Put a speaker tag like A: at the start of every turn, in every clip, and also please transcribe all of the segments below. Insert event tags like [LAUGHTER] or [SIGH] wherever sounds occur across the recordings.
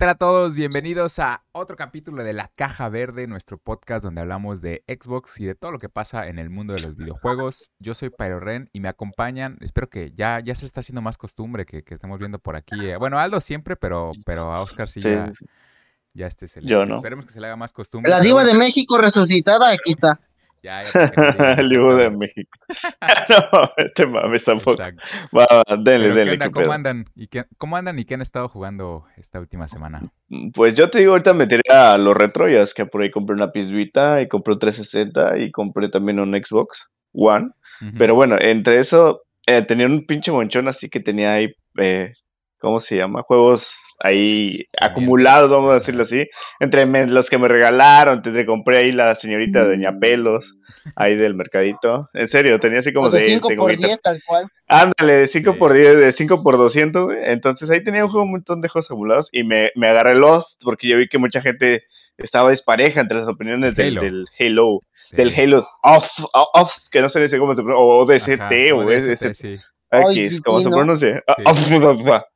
A: tal a todos? Bienvenidos a otro capítulo de La Caja Verde, nuestro podcast donde hablamos de Xbox y de todo lo que pasa en el mundo de los videojuegos. Yo soy Pyro Ren y me acompañan, espero que ya, ya se está haciendo más costumbre que, que estemos viendo por aquí. eh, Bueno, Aldo siempre, pero, pero a Oscar sí,
B: Sí,
A: ya, ya este se le,
B: Yo no.
A: Esperemos que se le haga más costumbre.
C: La
A: pero
C: diva de México resucitada, aquí está.
A: Ya, ya, [LAUGHS]
B: El dibujo de. México. [LAUGHS] no, este mames tampoco.
A: Exacto.
B: Va, va, denle,
A: Pero, ¿qué
B: denle.
A: onda? ¿Cómo
B: pedo.
A: andan? ¿Y qué, ¿Cómo andan y qué han estado jugando esta última semana?
B: Pues yo te digo, ahorita me tiré a los retro, ya es que por ahí compré una Vita y compré un 360 y compré también un Xbox One. Pero bueno, entre eso eh, tenía un pinche monchón así que tenía ahí, eh, ¿cómo se llama? Juegos ahí acumulados, vamos a decirlo así. Entre me- los que me regalaron, entre compré ahí la señorita de Doña Pelos, ahí del mercadito. En serio, tenía así como
C: Como de
B: de
C: 5
B: tengo
C: por
B: ahorita-
C: 10, tal cual.
B: Ándale, de 5
A: Sí.
B: por 10, de 5 por 200, güey. Entonces ahí tenía un, juego, un montón de juegos acumulados y me, me agarré Lost porque yo vi que mucha gente estaba despareja entre las opiniones del,
A: Halo.
B: del Halo,
A: Sí.
B: del Halo off, off, que no sé cómo se pronuncia, o DCT,
A: Ajá,
B: o
A: DST,
B: DST,
A: sí.
C: Ay,
B: X, ¿cómo se pronuncia?
A: Sí. [LAUGHS]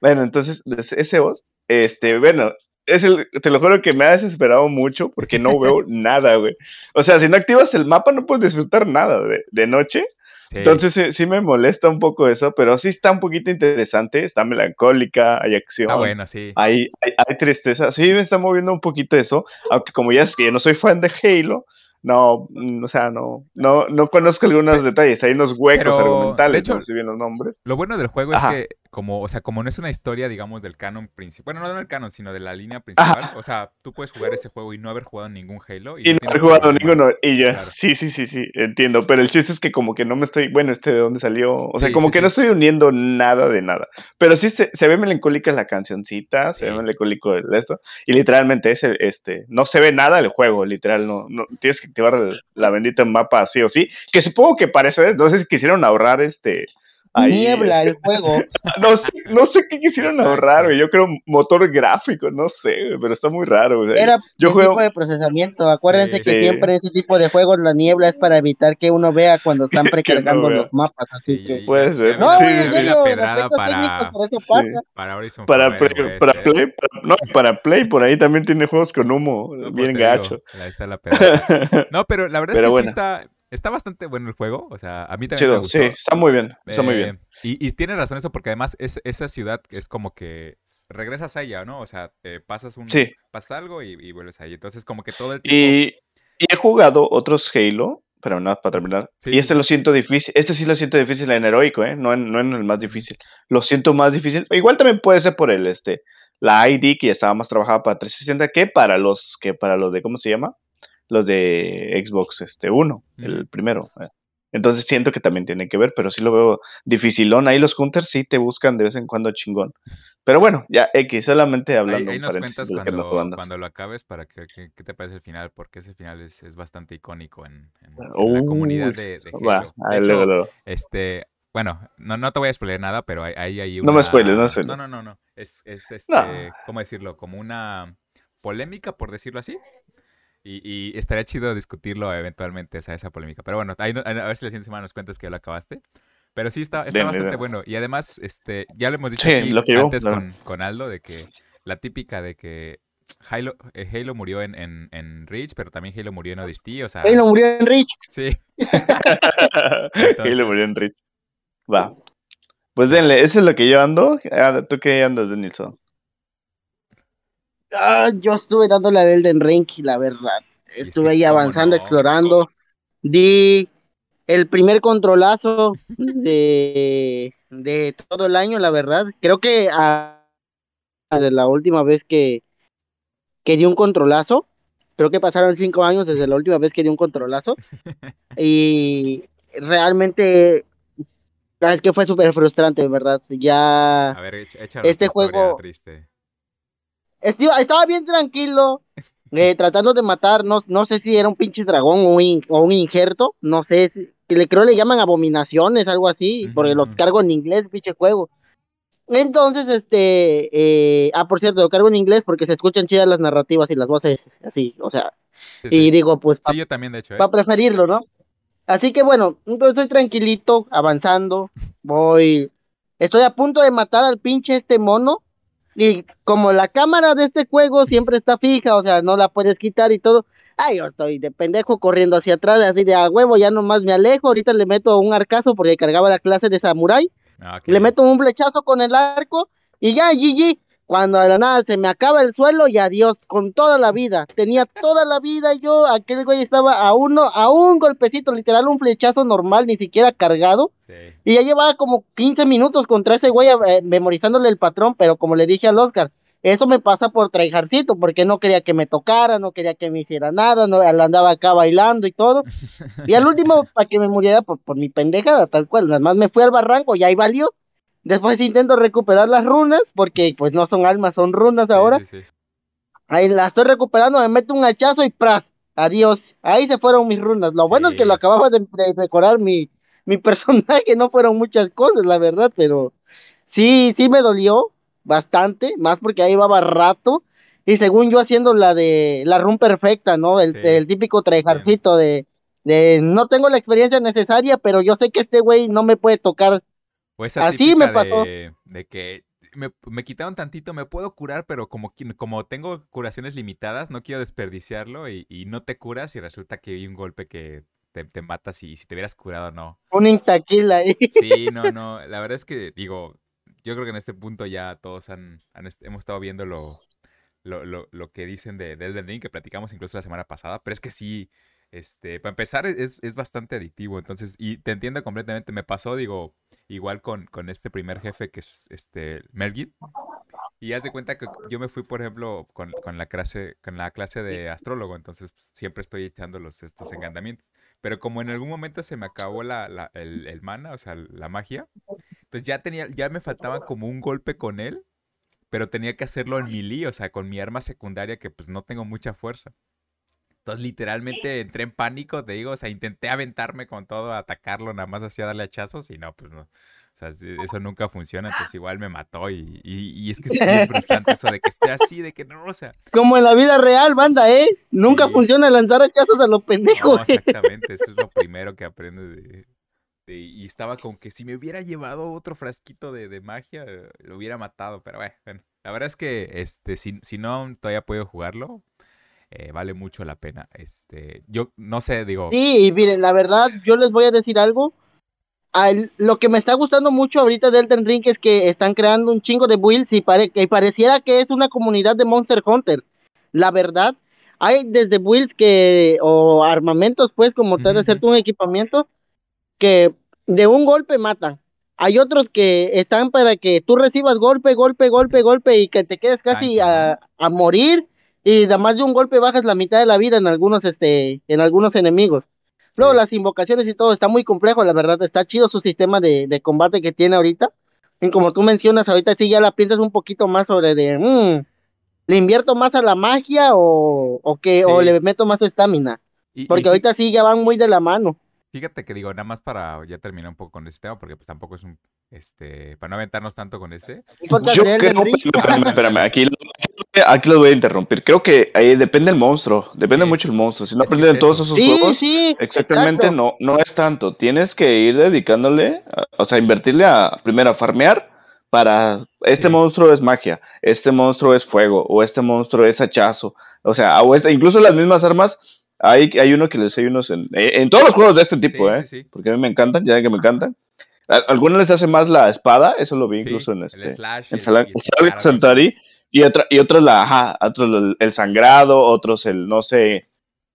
B: Bueno, entonces, ese voz, este, bueno, es el, te lo juro que me ha desesperado mucho porque no veo [LAUGHS] nada, güey. O sea, si no activas el mapa no puedes disfrutar nada de, de noche.
A: Sí.
B: Entonces sí, sí me molesta un poco eso, pero sí está un poquito interesante, está melancólica, hay acción,
A: Está bueno, sí.
B: hay, hay, hay tristeza, sí me está moviendo un poquito eso, aunque como ya es que yo no soy fan de Halo, no, mm, o sea, no, no, no conozco algunos detalles, hay unos huecos
A: Pero, de
B: argumentales,
A: hecho,
B: no sé bien los nombres.
A: Lo bueno del juego
B: Ajá.
A: es que, como, o sea, como no es una historia, digamos, del canon principal, bueno, no del canon, sino de la línea principal, o sea, tú puedes jugar ese juego y no haber jugado ningún Halo.
B: Y no he jugado ninguno, y ya,
A: Claro.
B: sí, sí, sí, sí, entiendo, pero el chiste es que como que no me estoy, bueno, este de dónde salió, o sea, como
A: sí,
B: que
A: sí.
B: no estoy uniendo nada de nada, pero sí se, se ve melancólica la cancioncita, se ve melancólico el esto, y literalmente ese, este, no se ve nada el juego, literal, no, no, tienes que activar el- la bendita mapa sí o sí, que supongo que es, no sé si quisieron ahorrar este... ahí,
C: Niebla el juego. [LAUGHS]
B: no sé, no sé qué quisieron
A: Exacto.
B: ahorrar, güey. Yo creo motor gráfico, no sé, güey, pero está muy raro. güey.
C: Era
B: yo
C: el
B: juego,
C: tipo de procesamiento. Acuérdense
A: Sí.
C: que
B: Sí.
C: siempre en ese tipo de juegos la niebla es para evitar que uno vea cuando [LAUGHS] están
B: no
C: precargando
B: vea.
C: los mapas. Así
A: Sí,
C: que.
B: Puede ser.
C: No, güey, en serio, aspectos
A: para,
C: técnicos por eso
B: Sí.
C: pasa.
A: para Horizon
B: para, Play- para. Play, para- no, para Play, por ahí también tiene juegos con humo,
A: No, pues
B: bien gacho.
A: ahí está la pedrada. [LAUGHS] No, pero la verdad
B: Pero
A: es que
B: bueno.
A: sí está, está bastante bueno el juego. O sea, a mí también me
B: Chido,
A: gustó.
B: sí, está muy bien, está muy
A: Eh,
B: bien.
A: Y, y tienes razón eso, porque además es, esa ciudad es como que regresas a ella, ¿no? O sea, eh, pasas un
B: Sí.
A: pasas algo y, y vuelves ahí. Entonces, como que todo el tiempo.
B: Y, y he jugado otros Halo, pero nada, para terminar.
A: Sí,
B: y este lo siento difícil, este sí lo siento difícil en heroico, ¿eh? No en, no en el más difícil. Lo siento más difícil. Igual también puede ser por el, este, la ID que ya estaba más trabajada para 360 que para los, que para los de, ¿cómo se llama? Los de Xbox, este, uno, el
A: Ujú.
B: primero. Entonces siento que también tiene que ver, pero sí lo veo dificilón. Ahí los hunters sí te buscan de vez en cuando chingón. Pero bueno, ya X, solamente
A: Ahí,
B: hablando
A: ahí
B: un
A: nos cuentas
B: que
A: cuando, cuando lo acabes para que, que- qué te parece el final, porque ese final es, es bastante icónico en, en- en la comunidad de, de
B: Va.
A: De
B: ahí
A: hecho,
B: luego, luego.
A: este, bueno, no, no te voy a spoiler nada, pero ahí hay, hay
B: No me spoiles, no
A: una-
B: spoiles.
A: No, no, no, no. Es, es este,
B: No.
A: ¿cómo decirlo? Como una polémica, por decirlo así. Y, y estaría chido discutirlo eventualmente, esa, esa polémica. Pero bueno, ahí a ver si la siguiente semana nos cuentas que ya lo acabaste. Pero sí, está, está
B: Denle,
A: bastante
B: denle.
A: bueno. Y además, este, ya lo hemos dicho
B: Sí,
A: aquí
B: lo yo,
A: antes con, con Aldo, de que la típica de que Halo, eh, Halo murió en, en, en Reach, pero también Halo murió en Odyssey, o sea,
C: Halo murió en Rich.
A: sí. [LAUGHS]
B: y le murió en Rich. Va. Pues denle, eso es lo que yo ando. Ah, ¿Tú qué andas, Denilson?
C: Ah, yo estuve dándole a Elden Ring, la verdad.
A: es
C: Estuve
A: que,
C: ahí
A: ¿cómo
C: avanzando,
A: no?
C: explorando. Di el primer controlazo [LAUGHS] de, de todo el año, la verdad. Creo que a, de la última vez que, que di un controlazo, creo que pasaron cinco años desde la última vez que di un controlazo. [LAUGHS] y realmente, es que fue súper frustrante, ¿verdad? Ya...
A: A ver,
C: Este juego-
A: triste.
C: Estaba, estaba bien tranquilo, eh, [LAUGHS] tratando de matar, no, no sé si era un pinche dragón o un, in- o un injerto, no sé, si- que le creo le llaman abominaciones, algo así,
A: Ujú,
C: porque lo cargo en inglés, pinche juego. Entonces, este, eh, ah, por cierto, lo cargo en inglés porque se escuchan chidas las narrativas y las voces así, o sea,
A: Sí,
C: y
A: sí.
C: digo, pues,
A: Sí, yo también, de hecho, ¿eh?
C: para preferirlo, ¿no? Así que bueno, entonces estoy tranquilito, avanzando, [LAUGHS] voy, estoy a punto de matar al pinche este mono, Y como la cámara de este juego siempre está fija, o sea, no la puedes quitar y todo. Ay, yo estoy de pendejo corriendo hacia atrás, así de a huevo, ya nomás me alejo. Ahorita le meto un arcazo porque cargaba la clase de samurái.
A: Ah, ok.
C: Le meto un flechazo con el arco y ya, GG. Cuando de la nada se me acaba el suelo y adiós, con toda la vida. Tenía toda la vida yo, aquel güey estaba a uno, a un golpecito, literal, un flechazo normal, ni siquiera cargado.
A: Sí.
C: Y ya llevaba como 15 minutos contra ese güey eh, memorizándole el patrón, pero como le dije al Oscar, eso me pasa por traijarcito, porque no quería que me tocara, no quería que me hiciera nada, no andaba acá bailando y todo. [LAUGHS] Y al último, para que me muriera por, por mi pendejada, tal cual, nada más me fui al barranco y ahí valió. Después intento recuperar las runas, porque pues no son almas, son runas
A: Sí,
C: ahora.
A: sí, sí.
C: Ahí la estoy recuperando, me meto un hachazo y pras, adiós. Ahí se fueron mis runas. Lo bueno es que lo acababa de, de decorar mi, mi [LAUGHS] personaje, no fueron muchas cosas, la verdad, pero sí, sí me dolió bastante, más porque ahí llevaba rato. Y según yo haciendo la de la run perfecta, ¿no? El, el típico trejarcito de, de no tengo la experiencia necesaria, pero yo sé que este güey no me puede tocar.
A: O esa
C: Así me pasó.
A: De, de que me, me quitaron tantito, me puedo curar, pero como, como tengo curaciones limitadas, no quiero desperdiciarlo y, y no te curas y resulta que hay un golpe que te, te mata si, si te hubieras curado no.
C: Un instakill ahí.
A: Sí, no, [LAUGHS] no. La verdad es que, digo, yo creo que en este punto ya todos han, hemos estado viendo lo, lo, lo, lo que dicen de, de Elden Ring, que platicamos incluso la semana pasada, pero es que sí, este, para empezar es, es bastante adictivo, entonces, y te entiendo completamente, me pasó, digo, igual con, con este primer jefe que es este Melgit, y haz de cuenta que yo me fui, por ejemplo, con, con la clase, con la clase de astrólogo, entonces pues, siempre estoy echando los, estos encantamientos. Pero como en algún momento se me acabó la, la- el, el mana, o sea, la magia, pues ya tenía, ya me faltaba como un golpe con él, pero tenía que hacerlo en melee, o sea, con mi arma secundaria que pues no tengo mucha fuerza. Entonces literalmente entré en pánico, te digo, o sea, intenté aventarme con todo, atacarlo, nada más hacía darle hachazos y no, pues no. O sea, sí, eso nunca funciona, entonces igual me mató y, y, y es que es bien [LAUGHS] frustrante eso de que esté así, de que no, o sea,
C: Como en la vida real, banda, ¿eh? Nunca
A: Sí.
C: funciona lanzar hachazos a los pendejos.
A: No, [LAUGHS] exactamente, eso es lo primero que aprendes de, de- y estaba con que si me hubiera llevado otro frasquito de, de magia, eh, lo hubiera matado, pero bueno, bueno, la verdad es que este, si, si no todavía puedo jugarlo, eh, vale mucho la pena. Este, yo no sé, digo,
C: Sí, y miren, la verdad, yo les voy a decir algo. Al- lo que me está gustando mucho ahorita de Elden Ring es que están creando un chingo de builds y pare- que pareciera que es una comunidad de Monster Hunter. La verdad, hay desde builds que, o armamentos, pues, como tal,
A: Ujú,
C: hacerte un equipamiento que de un golpe matan. Hay otros que están para que tú recibas golpe, golpe, golpe, golpe y que te quedes casi a, a morir y además de un golpe bajas la mitad de la vida en algunos, este, en algunos enemigos. Luego
A: Sí.
C: las invocaciones y todo está muy complejo, la verdad, está chido su sistema de, de combate que tiene ahorita. Y como tú mencionas, ahorita sí ya la piensas un poquito más sobre de, mm, ¿le invierto más a la magia o, o qué? O le meto más estamina?
A: y
C: Porque ahorita sí ya van muy de la mano.
A: fíjate que digo, nada más para ya terminar un poco con este tema, porque pues tampoco es un, este, para no aventarnos tanto con este.
B: Yo
C: de
B: creo, espérame, espérame, aquí, [LAUGHS] aquí los voy a interrumpir. Creo que ahí depende el monstruo, depende
A: Sí.
B: mucho el monstruo. Si no
A: Es que
B: aprenden
A: es
B: todos
A: eso.
B: esos
C: Sí,
B: juegos,
C: sí.
B: exactamente
C: exacto.
B: no, no es tanto. Tienes que ir dedicándole, a- o sea, invertirle a primero a farmear para este
A: Sí.
B: monstruo es magia, este monstruo es fuego, o este monstruo es hachazo. O sea, o este- incluso las mismas armas, hay, hay uno que les hay unos en, eh, en todos los juegos de este tipo,
A: Sí,
B: ¿eh?
A: sí, sí.
B: Porque a mí me encantan, ya que me encantan. Algunos les hace más la espada, eso lo vi
A: Sí,
B: incluso en
A: el
B: este
A: slash el- el
B: en. Centauri, y, otra, y otros la, ajá, otros el, el sangrado, otros el, no sé,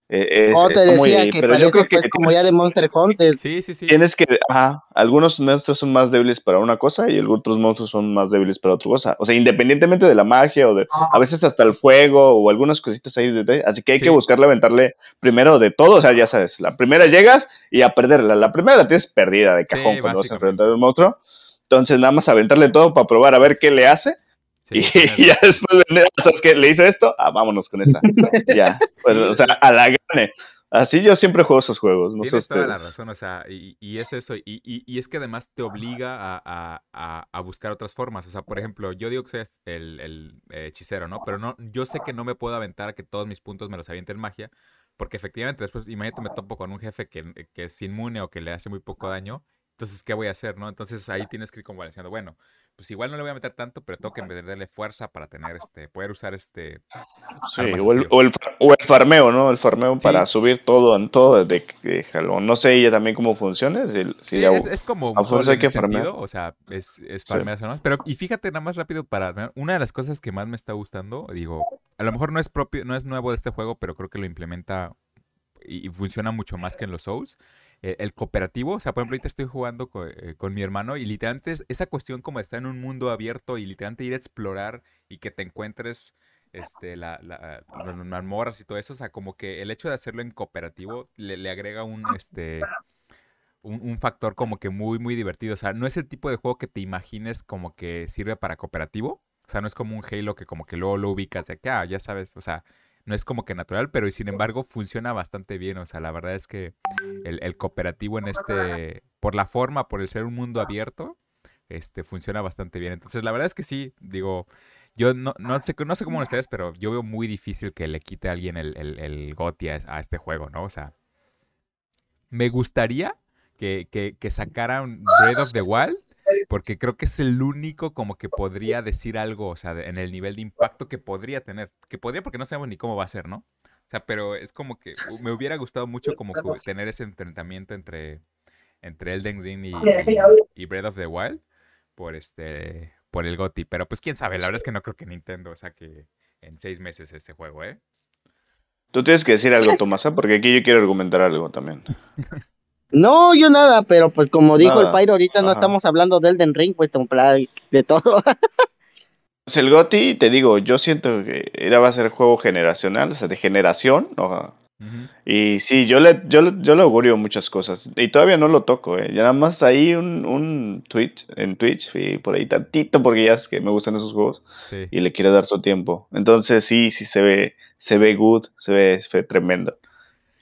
B: eh, es-
C: te decía que
B: pero yo
C: parece
B: creo que
C: pues como ya de Monster Hunter.
A: Sí, sí, sí.
B: tienes que, ajá, algunos monstruos son más débiles para una cosa y otros monstruos son más débiles para otra cosa, o sea, independientemente de la magia o de, a veces hasta el fuego o algunas cositas ahí, de- así que hay
A: Sí.
B: que buscarle aventarle primero de todo, o sea, ya sabes, la primera llegas y a perderla, la primera la tienes perdida de
A: Sí,
B: cajón cuando vas a enfrentar a un monstruo, entonces nada más aventarle todo para probar a ver qué le hace
A: Sí,
B: y [LAUGHS] ya después, de- ¿sabes qué? ¿Le hice esto? Ah, vámonos con esa. ya. [LAUGHS] Pues,
A: Sí,
B: o sea, a la gane. Así yo siempre juego esos juegos. No sé
A: Tienes toda la razón, o sea, y, y es eso, y, es que además te obliga a, a- a- a buscar otras formas, o sea, por ejemplo, yo digo que soy el, el, hechicero, ¿no? Pero no, yo sé que no me puedo aventar a que todos mis puntos me los aviente en magia, porque efectivamente después, imagínate, me topo con un jefe que, que es inmune o que le hace muy poco daño, entonces, ¿qué voy a hacer, no? Entonces ahí tienes que ir como balanceando, bueno, pues igual no le voy a meter tanto, pero tengo que meterle fuerza para tener este, poder usar este.
B: Sí, o el, o, el, o el, farmeo, ¿no? El farmeo para subir todo en todo desde que No sé ella también cómo funciona.
A: sí, es, es, como un solo en sentido, o sea, es, es farmear sí. Pero, y fíjate nada más rápido para una de las cosas que más me está gustando, digo, a lo mejor no es propio, no es nuevo de este juego, pero creo que lo implementa y, funciona mucho más que en los Souls. Eh, el cooperativo, o sea, por ejemplo, ahorita estoy jugando eh, con, mi hermano y literalmente es esa cuestión como estar en un mundo abierto y literalmente ir a explorar y que te encuentres este, la, la, las y todo eso, o sea, como que el hecho de hacerlo en cooperativo le, agrega un, este, un, factor como que muy, muy divertido. O sea, no es el tipo de juego que te imagines como que sirve para cooperativo. O sea, no es como un Halo que como que luego lo ubicas de acá, ah, ya sabes, o sea, no es como que natural, pero sin embargo funciona bastante bien. O sea, la verdad es que el, cooperativo en este, por la forma, por el ser un mundo abierto, este, funciona bastante bien. Entonces, la verdad es que sí, digo, yo no, no sé, no sé cómo ustedes, pero yo veo muy difícil que le quite a alguien el, el, el GOTI a, este juego, ¿no? O sea, me gustaría que, que, que sacaran Breath of the Wild porque creo que es el único como que podría decir algo, o sea, en el nivel de impacto que podría tener. Que podría porque no sabemos ni cómo va a ser, ¿no? O sea, pero es como que me hubiera gustado mucho como tener ese enfrentamiento entre, entre Elden Ring y, y, Breath of the Wild por este por el GOTI. Pero pues quién sabe, la verdad es que no creo que Nintendo saque en seis meses ese juego, ¿eh?
B: Tú tienes que decir algo, [LAUGHS] Tomasa, porque aquí yo quiero argumentar algo también. [LAUGHS]
C: No, yo nada, pero pues como dijo el Pyro, ahorita no estamos hablando del Den Ring, pues de todo. [LAUGHS]
B: pues el GOTI, te digo, yo siento que era va a ser juego generacional, o sea, de generación, ¿no? Y sí, yo le, yo, yo le augurio muchas cosas. Y todavía no lo toco, ¿eh? Ya nada más ahí un, un Twitch, en Twitch, y por ahí tantito, porque ya es que me gustan esos juegos. Y le quiero dar su tiempo. Entonces sí, sí se ve, se ve good, se ve, se ve tremendo.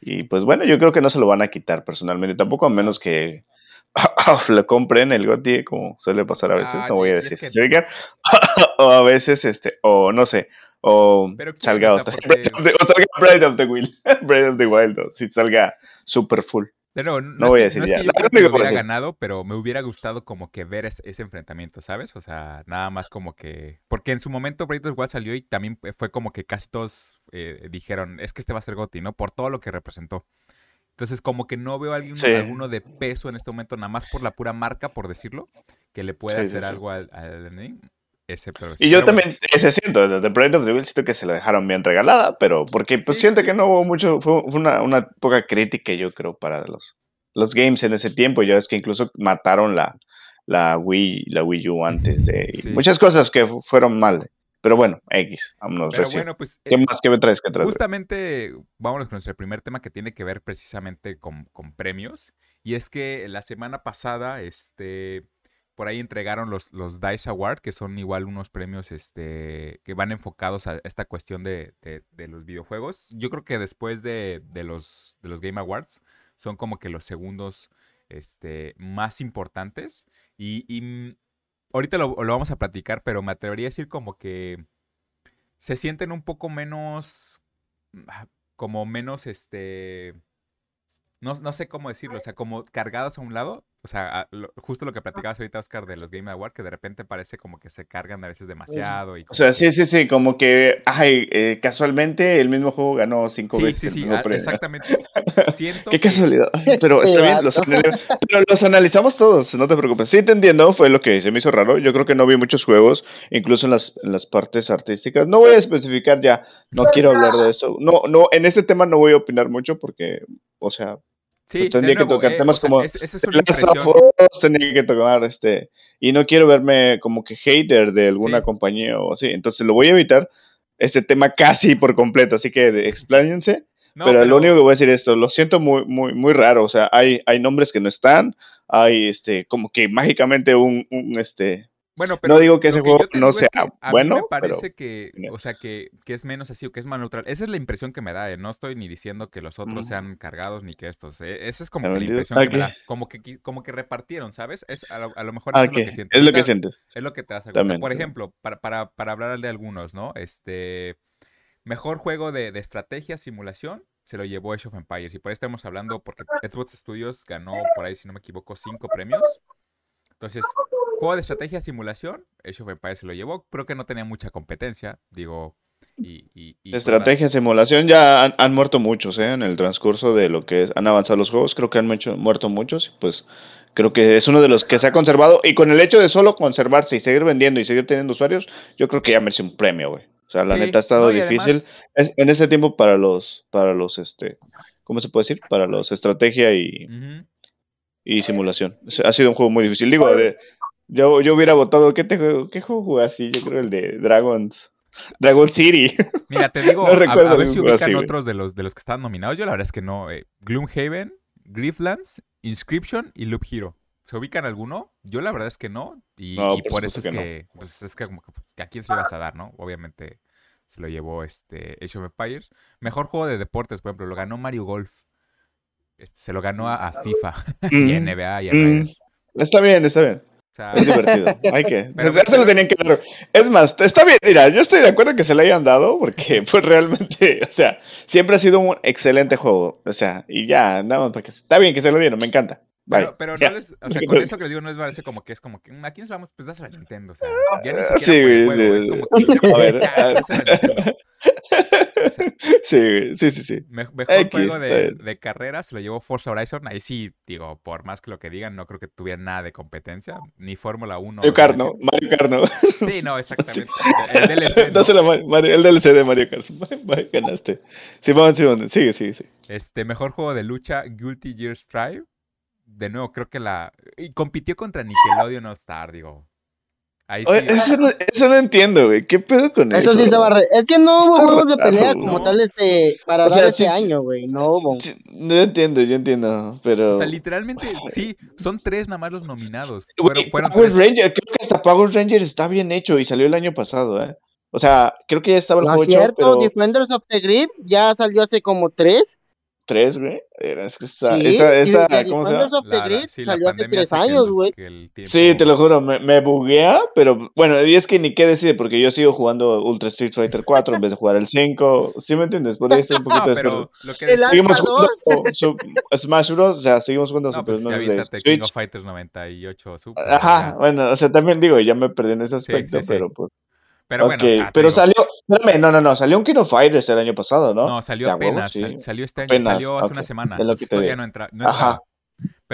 B: Y pues bueno, yo creo que no se lo van a quitar personalmente, tampoco a menos que [LAUGHS] lo compren el GOTY, como suele pasar a veces, no voy a decir. [LAUGHS] o a veces, este, o no sé, o salga, otra, [LAUGHS] o salga Bride of the Wild, Bride of the Wild, si salga super full.
A: No, no, voy a decir no es que yo que hubiera ganado, pero me hubiera gustado como que ver ese, enfrentamiento, ¿sabes? O sea, nada más como que... Porque en su momento Breath of salió y también fue como que casi todos eh, dijeron, es que este va a ser Gotti, ¿no? Por todo lo que representó. Entonces, como que no veo a alguien, alguno de peso en este momento, nada más por la pura marca, por decirlo, que le pueda hacer algo al, al
B: y yo también ese siento, The Bride of the Wild siento que se la dejaron bien regalada, pero porque pues siento que no hubo mucho, fue una, una poca crítica yo creo para los, los games en ese tiempo, ya es que incluso mataron la, la Wii, la Wii U antes de muchas cosas que fueron mal. Pero bueno, X, vámonos. Pero bueno, pues, ¿Qué eh, más que me traes que traes?
A: Justamente, vámonos con nuestro primer tema que tiene que ver precisamente con, con premios. Y es que la semana pasada, este, por ahí entregaron los, los DICE Award, que son igual unos premios este, que van enfocados a esta cuestión de, los videojuegos. Yo creo que después de, los, de los Game Awards son como que los segundos este, más importantes. Y, ahorita lo, lo, vamos a platicar, pero me atrevería a decir como que se sienten un poco menos, ah, como menos, este, no, no sé cómo decirlo, o sea, como cargados a un lado, o sea, justo lo que platicabas ahorita, Oscar, de los Game Awards, que de repente parece como que se cargan a veces demasiado. Y
B: o sea, sí, sí, sí, como que, ay, eh, casualmente el mismo juego ganó cinco veces.
A: Sí, sí, sí, ah, exactamente. [LAUGHS] Siento
B: Qué casualidad. [LAUGHS] pero está bien, los, pero los analizamos todos, no te preocupes. Sí, te entiendo, fue lo que se me hizo raro. Yo creo que no vi muchos juegos, incluso en las, en las partes artísticas. No voy a especificar ya, no quiero hablar de [LAUGHS] eso. No, no, en este tema no voy a opinar mucho porque, o sea,
A: Sí, pues tendría que tocar
B: eh, temas como
A: es, es una
B: tendría que tocar este y no quiero verme como que hater de alguna compañía o así, entonces lo voy a evitar este tema casi por completo, así que expláñense. [LAUGHS] pero, lo único que voy a decir es esto, lo siento muy muy muy raro, o sea, hay hay nombres que no están, hay este como que mágicamente un, un este
A: bueno, pero
B: no digo que ese juego no sea bueno.
A: A mí me parece que, o sea, que, que, es menos así o que es más neutral. Esa es la impresión que me da. ¿eh? No estoy ni diciendo que los otros sean cargados ni que estos. ¿eh? Esa es como que la impresión que me da. Como que, como que repartieron, ¿sabes? Es, a, lo, mejor es lo que sientes.
B: Es lo que sientes.
A: Es lo que te das cuenta. Por ejemplo, para, para, para hablar de algunos, ¿no? Este. Mejor juego de, de estrategia, simulación, se lo llevó Age of Empires. Y por ahí estamos hablando porque Xbox Studios ganó, por ahí, si no me equivoco, cinco premios. Entonces, Juego de estrategia simulación, Age of Empires se lo llevó. Creo que no tenía mucha competencia. Digo, y, y, y
B: Estrategia, simulación, ya han, han muerto muchos, ¿eh? En el transcurso de lo que es- han avanzado los juegos, creo que han hecho- muerto muchos, pues creo que es uno de los que se ha conservado, y con el hecho de solo conservarse y seguir vendiendo y seguir teniendo usuarios, yo creo que ya merece un premio, güey. O sea, la
A: Sí,
B: neta ha estado
A: no,
B: difícil.
A: además-
B: Es- en ese tiempo para los, para los, este, ¿cómo se puede decir? Para los estrategia y, y simulación. Ha sido un juego muy difícil. Digo, de- yo, yo hubiera votado, ¿qué, te, juego- ¿qué juego jugué así? Yo creo el de Dragons. Dragon City. [LAUGHS]
A: Mira, te digo,
B: No
A: a- a, ver si ubican
B: así,
A: otros de los, de los que están nominados. Yo la verdad es que no. eh, Gloomhaven, Grieflands, Inscription y Loop Hero. ¿Se ubican alguno? Yo la verdad es que no. Y,
B: No,
A: y
B: por
A: por eso es que, pues, es que, como que, pues, que a quién se le vas a dar, ¿no? Obviamente se lo llevó este Age of Empires. Mejor juego de deportes, por ejemplo, lo ganó Mario Golf. Este, se lo ganó a, a FIFA [LAUGHS] y a
B: Mm,
A: NBA y a
B: mm.
A: Riders.
B: Está bien, está bien.
A: O sea,
B: Es divertido. Hay que. [LAUGHS]
A: Pero-
B: ya se
A: pero-
B: lo tenían que dar. Es más, está bien. Mira, yo estoy de acuerdo que se lo hayan dado porque, pues realmente, o sea, siempre ha sido un excelente juego. O sea, y ya, nada más porque está bien que se lo dieron, me encanta.
A: Pero, pero no les, o sea, con eso que les digo, no les parece como que es como que, "Mm, ¿a quién se vamos? Pues dásela a Nintendo, o sea, ya ni
B: Ah,
A: siquiera
B: sí,
A: por el
B: güey,
A: juego, es
B: sí,
A: que,
B: A ver,
A: ya,
B: a ver. [LAUGHS] Sí, sí, sí, sí.
A: Me- mejor
B: X,
A: juego de, de carrera se lo llevó Forza Horizon, ahí sí, digo, por más que lo que digan, no creo que tuviera nada de competencia, ni Fórmula 1.
B: Mario Kart, ¿no? Mario Kart, ¿no?
A: Sí, no, [LAUGHS] exactamente. El DLC,
B: el DLC [LAUGHS] de Mario Kart. Ganaste. Simón, Simón, sigue, sigue, sigue.
A: Este, mejor juego de lucha, Guilty Gear Strive. De nuevo, creo que la... Y compitió contra Nickelodeon All Star, digo. Ahí sí.
B: Oye, eso, no, eso no entiendo, güey. ¿Qué pedo con eso?
C: Eso sí se va a re- Es que no hubo juegos de
B: raro,
C: pelea
B: ¿no?
C: como tal este para
B: O sea,
C: dar
B: sí,
C: este
B: sí.
C: año, güey. No hubo.
B: Sí, No entiendo, yo entiendo, pero...
A: O sea, literalmente, sí, son tres nada más los nominados.
B: Güey,
A: Fueron, fueron
B: Power
A: tres.
B: Ranger, creo que hasta Power Ranger está bien hecho y salió el año pasado, ¿eh? O sea, creo que ya estaba el
C: No
B: juego
C: es
B: hecho,
C: cierto,
B: pero
C: Defenders of the Grid ya salió hace como tres.
B: Tres, güey. Era, es que está,
C: sí,
B: esa,
C: y
B: esa,
C: la
B: ¿cómo se llama?
C: Of the
A: La- la-
C: Grid
A: sí, la
C: salió hace
A: pandemia
C: tres
A: hace que
C: años,
A: el-
C: güey.
A: el
B: Sí,
A: tiempo-
B: te lo juro, me, me buguea, pero bueno, y es que ni qué decide, porque yo sigo jugando Ultra Street Fighter 4 en vez de jugar el 5, ¿sí me entiendes? Por ahí está un [LAUGHS] poquito
A: No,
B: de
A: pero lo que
C: El
A: decía-
B: Seguimos
C: Alpha
B: jugando su- Smash Bros, o sea, seguimos jugando
A: No,
B: Super
A: pues
B: Smash de
A: aviéntate King
B: Switch.
A: of Fighters 98 Super.
B: Ajá,
A: ya.
B: bueno, o sea, también digo, ya me perdí en ese aspecto,
A: sí, sí.
B: pero pues...
A: Pero bueno, o sea,
B: pero
A: digo,
B: salió, espérame, no, no, no, salió un King of Fighters el año pasado, ¿no?
A: No, salió
B: Ya, huevo,
A: apenas,
B: sí.
A: sal- salió este año,
B: Apenas,
A: salió hace una
B: ok,
A: semana.
B: es lo que digo.
A: no, entra, no
B: Ajá.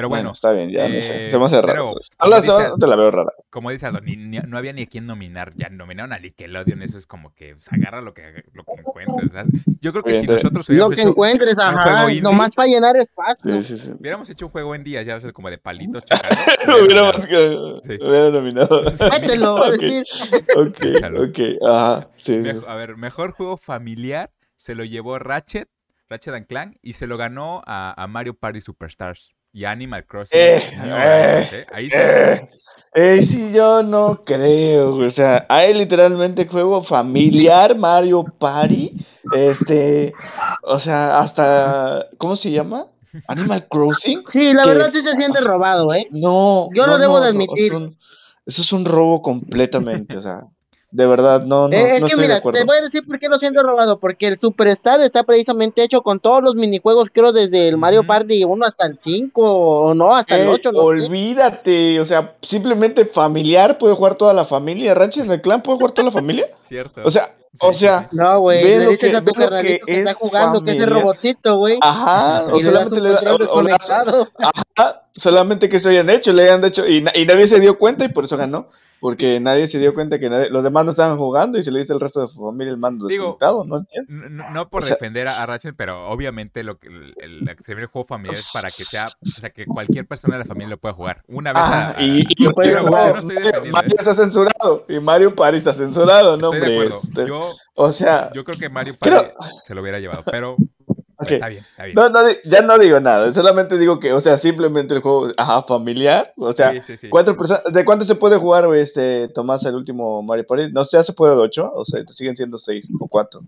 A: Pero bueno,
B: está bien, ya no sé,
A: eh,
B: se me hace raro.
A: pero,
B: pues.
A: dice-
B: no te la veo rara.
A: como dice Aldo, ni- ni- no había ni a quién nominar. Ya nominaron a Nickelodeon, eso es como que pues, agarra lo que, lo que encuentres. ¿verdad? Yo creo que
B: Bien,
A: si nosotros
C: Lo
A: hubiéramos
C: que
A: hecho,
C: encuentres,
A: juego
C: ajá.
A: indie.
C: Nomás para llenar espacio.
B: Sí, sí, sí.
A: hubiéramos hecho un juego en día, ya sabes, como de palitos [LAUGHS] chocando.
B: Hubiéramos
A: nominado.
B: que
A: Sí.
B: hubiera nominado.
C: Mételo, [LAUGHS] va a decir.
B: Ok,
A: Échalo.
B: ok, ajá, sí. sí,
A: Mejo-
B: sí.
A: a ver, mejor juego familiar se lo llevó Ratchet, Ratchet and Clank, y se lo ganó a, a Mario Party Superstars y Animal Crossing
B: Eh,
A: New Horizons, ¿eh? Ahí sí.
B: Eh, eh, sí, yo no creo. O sea, hay literalmente juego familiar Mario Party. Este, o sea, hasta, ¿cómo se llama? Animal Crossing.
C: Sí, la
B: que-
C: verdad sí se siente robado, ¿eh?
B: No,
C: Yo
B: no,
C: lo debo
B: no,
C: de
B: no,
C: admitir.
B: es un- eso es un robo completamente, o sea, de verdad, no, no,
C: Eh, es
B: no
C: que
B: estoy de
C: mira,
B: acuerdo.
C: te voy a decir por qué lo siento robado, porque el Superstar está precisamente hecho con todos los minijuegos, creo, desde el Mario. Party 1 hasta el 5, o no, hasta el
B: Eh,
C: 8, no sé.
B: olvídate, o sea, simplemente familiar puede jugar toda la familia, Ranches en el clan puede jugar toda la familia. [LAUGHS]
A: Cierto.
B: O sea,
A: Sí,
B: o sea,
A: sí.
C: No, güey,
B: Ve
C: le
B: lo
C: dices
B: que-
C: a tu
B: que
C: carnalito que, está
B: es
C: jugando, que es el robotcito, güey.
B: ajá, o
C: le das
B: solamente
C: un
B: le da-
C: control
B: o- o le das-
C: desconectado.
B: ajá, solamente que eso hayan hecho, le hayan hecho, y, y nadie se dio cuenta y por eso ganó. Porque nadie se dio cuenta que nadie- los demás no estaban jugando y se le dice al resto de su familia el mando
A: Digo,
B: ¿no?
A: No, por
B: o sea-
A: defender a, a Ratchet, pero obviamente lo que el, el, el juego familiar es para que sea, o sea, que cualquier persona de la familia lo pueda jugar. Una vez a,
B: Ah,
A: a-
B: y, y
A: no-
B: Mario, está censurado y Mario Party está censurado, ¿no,
A: Estoy de
B: hombre?
A: acuerdo.
B: Este,
A: Yo,
B: o sea,
A: yo creo que Mario
B: Creo-
A: Party se lo hubiera llevado, pero
B: ok.
A: está bien, está bien.
B: No, no, ya no digo nada, solamente digo que, o sea, simplemente el juego, ajá, familiar, o sea,
A: sí, sí, sí.
B: cuatro personas, ¿de cuánto se puede jugar, este, Tomás, el último Mario Party? No sé, ya se puede de ocho, o sea, siguen siendo seis o cuatro.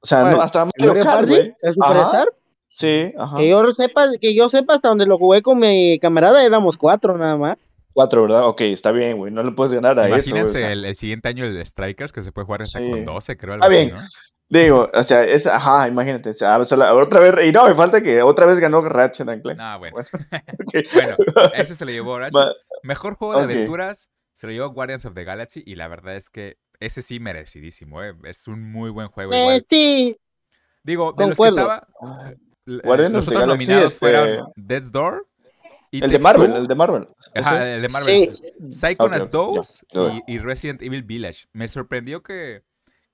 B: O sea, no, hasta
C: ¿El
B: Mario
C: Mario
B: Kart,
C: Party? ¿El Superstar?
B: Sí, ajá.
C: Que yo sepa, que yo sepa hasta donde lo jugué con mi camarada éramos cuatro nada más.
B: Cuatro, ¿verdad? Ok, está bien, güey, no le puedes ganar a eso,
A: Imagínense el, el siguiente año el de Strikers, que se puede jugar hasta
B: Sí.
A: con 12, creo. Algo
B: Está
A: así,
B: bien.
A: ¿no?
B: Digo, o sea, es, ajá, imagínate, o sea, otra vez, y no, me falta que otra vez ganó Ratchet and Clank.
A: No, bueno.
B: Bueno, [LAUGHS]
A: ese se lo llevó [LAUGHS] Ratchet. Mejor juego de aventuras se lo llevó Guardians of the Galaxy y la verdad es que ese sí merecidísimo, ¿eh? Es un muy buen juego.
C: Eh,
A: igual.
C: sí,
A: Digo, de los que estaba,
B: Ah,
A: eh,
B: Guardians
A: los otros nominados
B: este-
A: fueron Death's Door.
B: El de Marvel,
A: Two,
B: el de Marvel.
A: Ajá, el de Marvel.
C: sí.
A: Psychonauts
B: Ok, ok,
A: 2
B: ya, ya.
A: y, y Resident Evil Village. Me sorprendió que.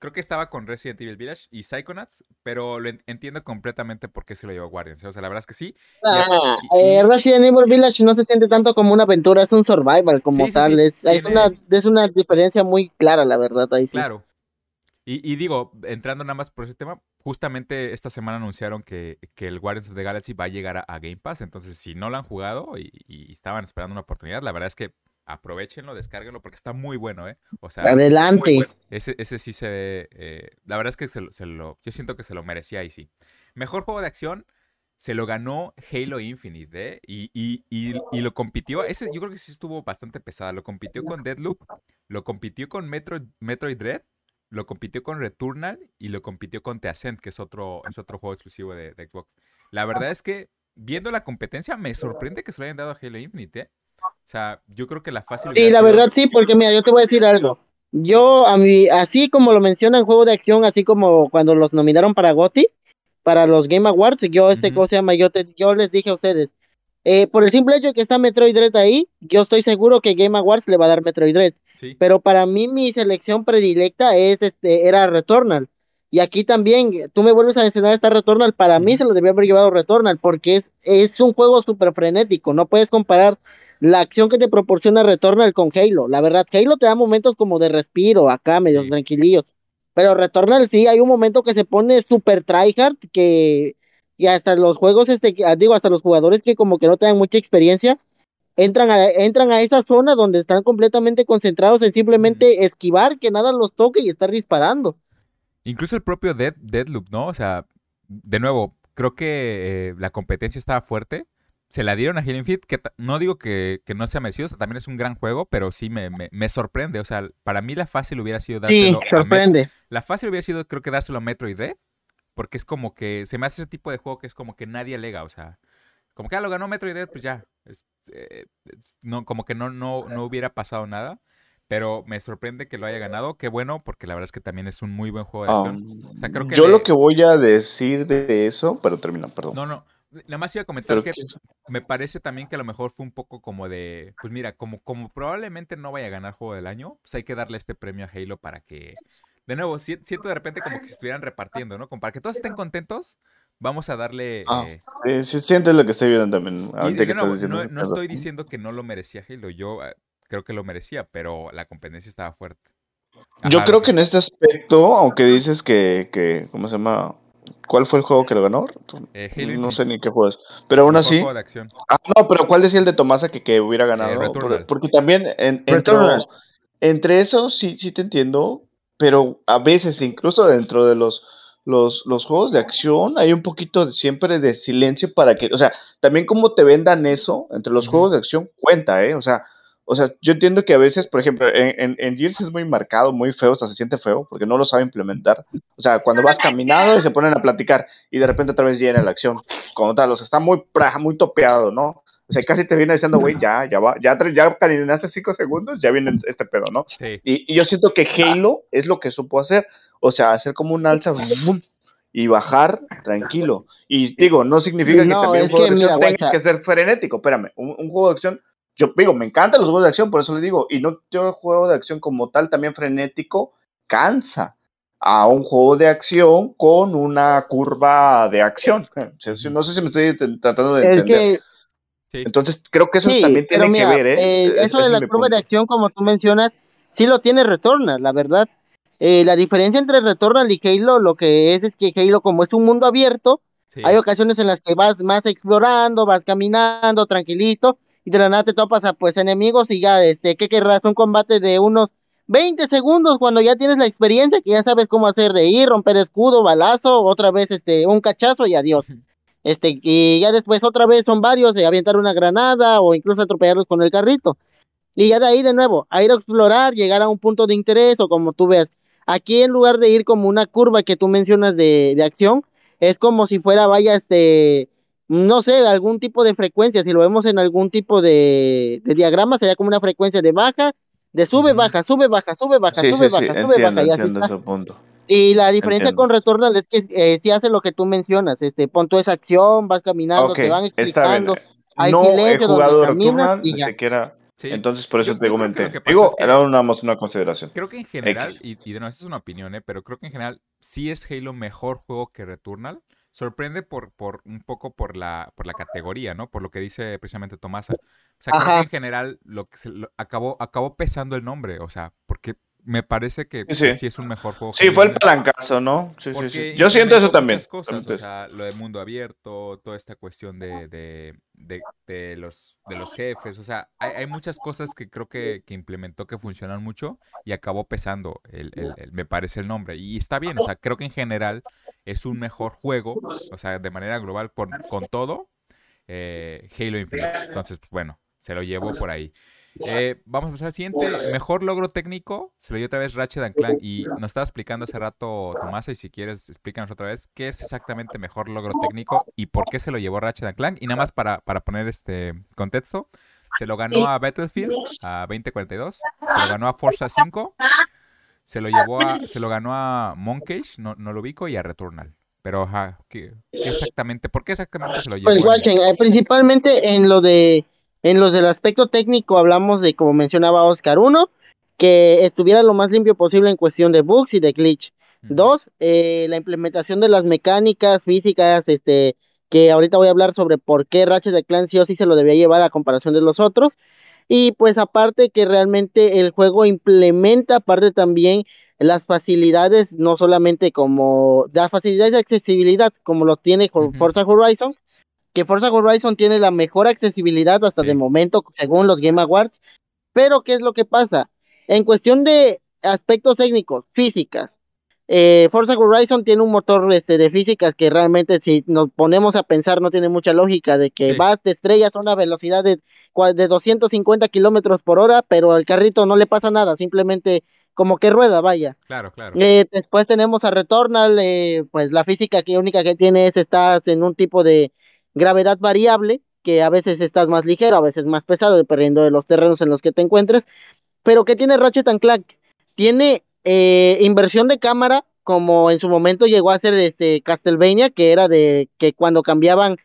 A: Creo que estaba con Resident Evil Village y Psychonauts, pero lo en- entiendo completamente por qué se lo llevó Guardians. O sea, la verdad es que sí.
C: Ah,
A: y- y-
C: eh, Resident Evil Village no se siente tanto como una aventura, es un survival como
A: Sí,
C: tal.
A: sí,
C: Es, es, una, es una diferencia muy clara, la verdad, ahí sí.
A: Claro. Y, y digo, entrando nada más por ese tema, justamente esta semana anunciaron que, que el Guardians of the Galaxy va a llegar a, a Game Pass. Entonces, si no lo han jugado y, y estaban esperando una oportunidad, la verdad es que aprovechenlo, descárguenlo, porque está muy bueno, ¿eh? O sea,
C: Adelante.
A: ese, ese sí se ve. eh, la verdad es que se, lo- se lo. Yo siento que se lo merecía y sí. Mejor juego de acción. Se lo ganó Halo Infinite, ¿eh? Y, y, y, y lo compitió. Ese yo creo que sí estuvo bastante pesada. Lo compitió con Deadloop. Lo compitió con Metro, Metroid Dread. Lo compitió con Returnal. Y lo compitió con The Ascent, que es otro, es otro juego exclusivo de, de Xbox. La verdad es que, viendo la competencia, me sorprende que se lo hayan dado a Halo Infinite, ¿eh? O sea, yo creo que la fácil.
C: Sí, la
A: sido-
C: verdad sí, porque mira, yo te voy a decir algo. Yo, a mí, así como lo mencionan juego de acción, así como cuando los nominaron para GOTY, para los Game Awards, yo, este,
A: Ujú.
C: ¿cómo se llama? Yo, te- yo les dije a ustedes, eh, por el simple hecho de que está Metroid Dread ahí, yo estoy seguro que Game Awards le va a dar Metroid Dread.
A: Sí.
C: Pero para mí mi selección predilecta es, este, era Returnal. Y aquí también, tú me vuelves a mencionar esta Returnal, para mí se lo debía haber llevado Returnal, porque es, es un juego súper frenético, no puedes comparar la acción que te proporciona Returnal con Halo. La verdad, Halo te da momentos como de respiro, acá medio
A: Sí.
C: tranquilillos. Pero Returnal sí, hay un momento que se pone súper tryhard, que y hasta los juegos, este, que- digo, hasta los jugadores que como que no tengan mucha experiencia, entran a, entran a esa zona donde están completamente concentrados en simplemente esquivar, que nada los toque y estar disparando.
A: Incluso el propio Dead, Deadloop, ¿no? O sea, de nuevo, creo que eh, la competencia estaba fuerte. Se la dieron a Halo Infinite, que no digo que, que no sea merecido, o sea, también es un gran juego, pero sí me, me, me sorprende. O sea, para mí la fácil hubiera sido
C: Sí,
A: dárselo a Met-
C: sorprende.
A: La fácil hubiera sido, creo que dárselo a Metroid porque es como que se me hace ese tipo de juego que es como que nadie alega, o sea, como que ah, lo ganó Metroid Dread, pues ya. es- eh, no, como que no, no, no hubiera pasado nada. Pero me sorprende que lo haya ganado. Qué bueno, porque la verdad es que también es un muy buen juego de acción.
B: Um,
A: O sea, creo que
B: yo
A: le-
B: lo que voy a decir de eso, pero termina, perdón.
A: No, no. Nada más iba a comentar que me parece también que a lo mejor fue un poco como de, pues mira, como, como probablemente no vaya a ganar juego del año, pues hay que darle este premio a Halo para que, de nuevo, si- siento de repente como que se estuvieran repartiendo, ¿no? Como para que todos estén contentos, vamos a darle...
B: Ah,
A: eh,
B: Eh, sí, sientes lo que estoy viendo también.
A: y de
B: que
A: nuevo, no, no estoy diciendo que no lo merecía Halo, yo eh, creo que lo merecía, pero la competencia estaba fuerte.
B: Yo creo que en este aspecto, aunque dices que, que, ¿cómo se llama? ¿Cuál fue el juego que lo ganó?
A: eh, Halo
B: No sé ni qué juego es. Pero aún así,
A: juego de acción.
B: ah, no, pero ¿cuál decía el de Tomasa que, que hubiera ganado? Por-
A: Returnal.
B: porque también en,
C: Returnal.
B: entre eso sí, sí te entiendo, pero a veces incluso dentro de los, los, los juegos de acción hay un poquito de- siempre de silencio para que, o sea, también como te vendan eso entre los juegos de acción cuenta, ¿eh? O sea, o sea, yo entiendo que a veces, por ejemplo, en, en, en Gears es muy marcado, muy feo, o sea, se siente feo, porque no lo sabe implementar. O sea, cuando vas caminando y se ponen a platicar y de repente otra vez viene la acción, como tal, o sea, está muy, muy topeado, ¿no? O sea, casi te viene diciendo, güey, ya, ya va, ya, ya caminaste cinco segundos, ya viene este pedo, ¿no?
A: Sí,
B: Y, y yo siento que Halo es lo que supo hacer, o sea, hacer como un alza y bajar tranquilo. Y digo, no significa que
C: No,
B: también un juego
C: que,
B: de acción
C: mira,
B: tenga
C: guacha.
B: que ser frenético. Espérame, un, un juego de acción, yo digo, me encantan los juegos de acción, por eso le digo, y no yo juego de acción como tal también frenético cansa a un juego de acción con una curva de acción. [LAUGHS] No sé si me estoy tratando de
C: Es
B: entender.
C: que.
B: Entonces, creo que eso
C: sí,
B: también tiene
C: mira,
B: que ver, ¿eh?
C: eh,
B: Es-
C: eso de la curva de acción, como tú mencionas, sí lo tiene Returnal, la verdad. Eh, la diferencia entre Returnal y Halo, lo que es es que Halo, como es un mundo abierto,
A: sí.
C: hay ocasiones en las que vas más explorando, vas caminando tranquilito, y de la nada te topas a pues enemigos y ya, este, ¿qué querrás? Un combate de unos 20 segundos cuando ya tienes la experiencia, que ya sabes cómo hacer de ir, romper escudo, balazo, otra vez este, un cachazo y adiós. Este, y ya después otra vez son varios, de aventar una granada o incluso atropellarlos con el carrito. Y ya de ahí de nuevo, a ir a explorar, llegar a un punto de interés o como tú veas. Aquí en lugar de ir como una curva que tú mencionas de, de acción, es como si fuera, vaya, este, no sé, algún tipo de frecuencia, si lo vemos en algún tipo de, de diagrama, sería como una frecuencia de baja, de sube, baja, sube, baja, sube, baja,
B: Sí,
C: sube,
B: sí, sí,
C: baja, sube,
B: entiendo,
C: baja, y así está.
B: punto.
C: Y la diferencia
B: Entiendo.
C: con Returnal es que eh, sí hace lo que tú mencionas, este, pon toda esa acción, vas caminando, te van explicando, hay
B: No he
C: silencio donde
B: jugado
C: caminas
B: Returnal,
C: y
B: ni
C: ya.
B: siquiera,
A: Sí.
B: entonces por eso
A: Yo-
B: te
A: yo que
B: comenté.
A: que
B: Digo,
A: es que-
B: era más una consideración.
A: Creo que en general, y, y de nuevo, esto es una opinión, ¿eh? pero creo que en general sí es Halo mejor juego que Returnal. Sorprende por, por un poco por la, por la categoría, ¿no? Por lo que dice precisamente Tomasa. O sea, creo que en general lo que se, lo- acabó, acabó pesando el nombre, o sea, porque me parece que
B: Sí,
A: que
B: sí.
A: sí es un mejor juego.
B: Sí, fue el palancazo, ¿no? Sí, sí,
A: Porque
B: sí. Yo siento eso también.
A: cosas, o sea, lo de mundo abierto, toda esta cuestión de, de, de, de los, de los jefes, o sea, hay, hay muchas cosas que creo que, que implementó que funcionan mucho y acabó pesando, el, el- el- me parece el nombre. Y está bien, o sea, creo que en general es un mejor juego, o sea, de manera global con, con todo, eh, Halo Infinite. Entonces, pues bueno, se lo llevó por ahí. Eh, vamos a pasar al siguiente. Mejor logro técnico. Se lo dio otra vez Ratchet and Clank. Y nos estaba explicando hace rato Tomasa. Y si quieres, explícanos otra vez qué es exactamente mejor logro técnico y por qué se lo llevó Ratchet and Clank. Y nada más para, para poner este contexto. Se lo ganó a Battlefield a 2042. Se lo ganó a Forza 5. Se lo llevó a, se lo ganó a Monkage, no, no lo ubico, y a Returnal. Pero, ajá, ¿qué, qué exactamente? ¿Por qué exactamente se lo llevó?
C: Pues guachen, eh, principalmente en lo de en los del aspecto técnico hablamos de como mencionaba Oscar, uno, que estuviera lo más limpio posible en cuestión de bugs y de glitch. Dos, eh, la implementación de las mecánicas físicas, este, que ahorita voy a hablar sobre por qué Ratchet Clank sí o sí se lo debía llevar a comparación de los otros. Y pues aparte que realmente el juego implementa aparte también las facilidades, no solamente como las facilidades de accesibilidad, como lo tiene. Forza Horizon, que Forza Horizon tiene la mejor accesibilidad hasta
A: Sí.
C: de momento, según los Game Awards. Pero, ¿qué es lo que pasa? En cuestión de aspectos técnicos, físicas, eh, Forza Horizon tiene un motor este, de físicas que realmente, si nos ponemos a pensar, no tiene mucha lógica de que
A: Sí.
C: vas, te estrellas a una velocidad de, de 250 kilómetros por hora, pero al carrito no le pasa nada, simplemente como que rueda, vaya.
A: Claro, claro.
C: Eh, después tenemos a Returnal, eh, pues la física que única que tiene es estás en un tipo de gravedad variable, que a veces estás más ligero, a veces más pesado, dependiendo de los terrenos en los que te encuentres. Pero ¿qué tiene Ratchet and Clank? Tiene eh, inversión de cámara, como en su momento llegó a ser este Castlevania, que era de que cuando cambiaban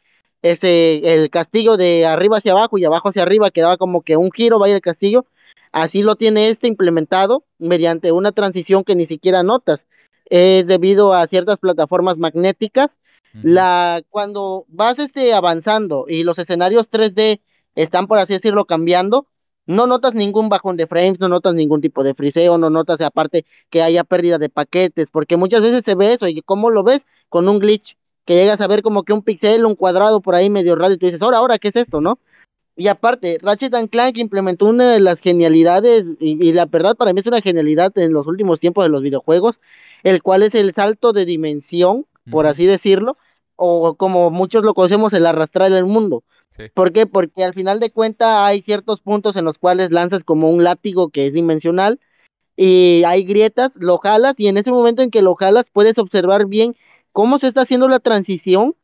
C: ese el castillo de arriba hacia abajo y abajo hacia arriba quedaba como que un giro vaya el castillo. Así lo tiene este implementado mediante una transición que ni siquiera notas. Es debido a ciertas plataformas magnéticas. La, cuando vas este, avanzando y los escenarios 3D están, por así decirlo, cambiando, no notas ningún bajón de frames, no notas ningún tipo de friseo, no notas aparte que haya pérdida de paquetes, porque muchas veces se ve eso y ¿cómo lo ves? Con un glitch, que llegas a ver como que un pixel, un cuadrado por ahí medio raro y tú dices, ahora, ahora, ¿qué es esto, no? Y aparte, Ratchet and Clank implementó una de las genialidades, y, y la verdad para mí es una genialidad en los últimos tiempos de los videojuegos, el cual es el salto de dimensión, por así decirlo, o como muchos lo conocemos, el arrastrar el mundo.
A: Sí.
C: ¿Por qué? Porque al final de cuentas hay ciertos puntos en los cuales lanzas como un látigo que es dimensional y hay grietas, lo jalas y en ese momento en que lo jalas puedes observar bien cómo se está haciendo la transición,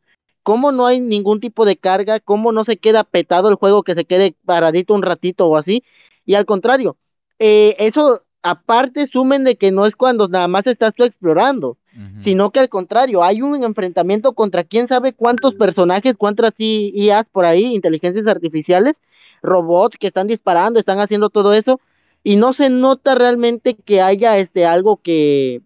C: cómo no hay ningún tipo de carga, cómo no se queda petado el juego, que se quede paradito un ratito o así. Y al contrario, eh, eso aparte sumen de que no es cuando nada más estás tú explorando, sino que al contrario, hay un enfrentamiento contra quién sabe cuántos personajes, cuántas IAs por ahí, inteligencias artificiales, robots que están disparando, están haciendo todo eso, y no se nota realmente que haya este algo que,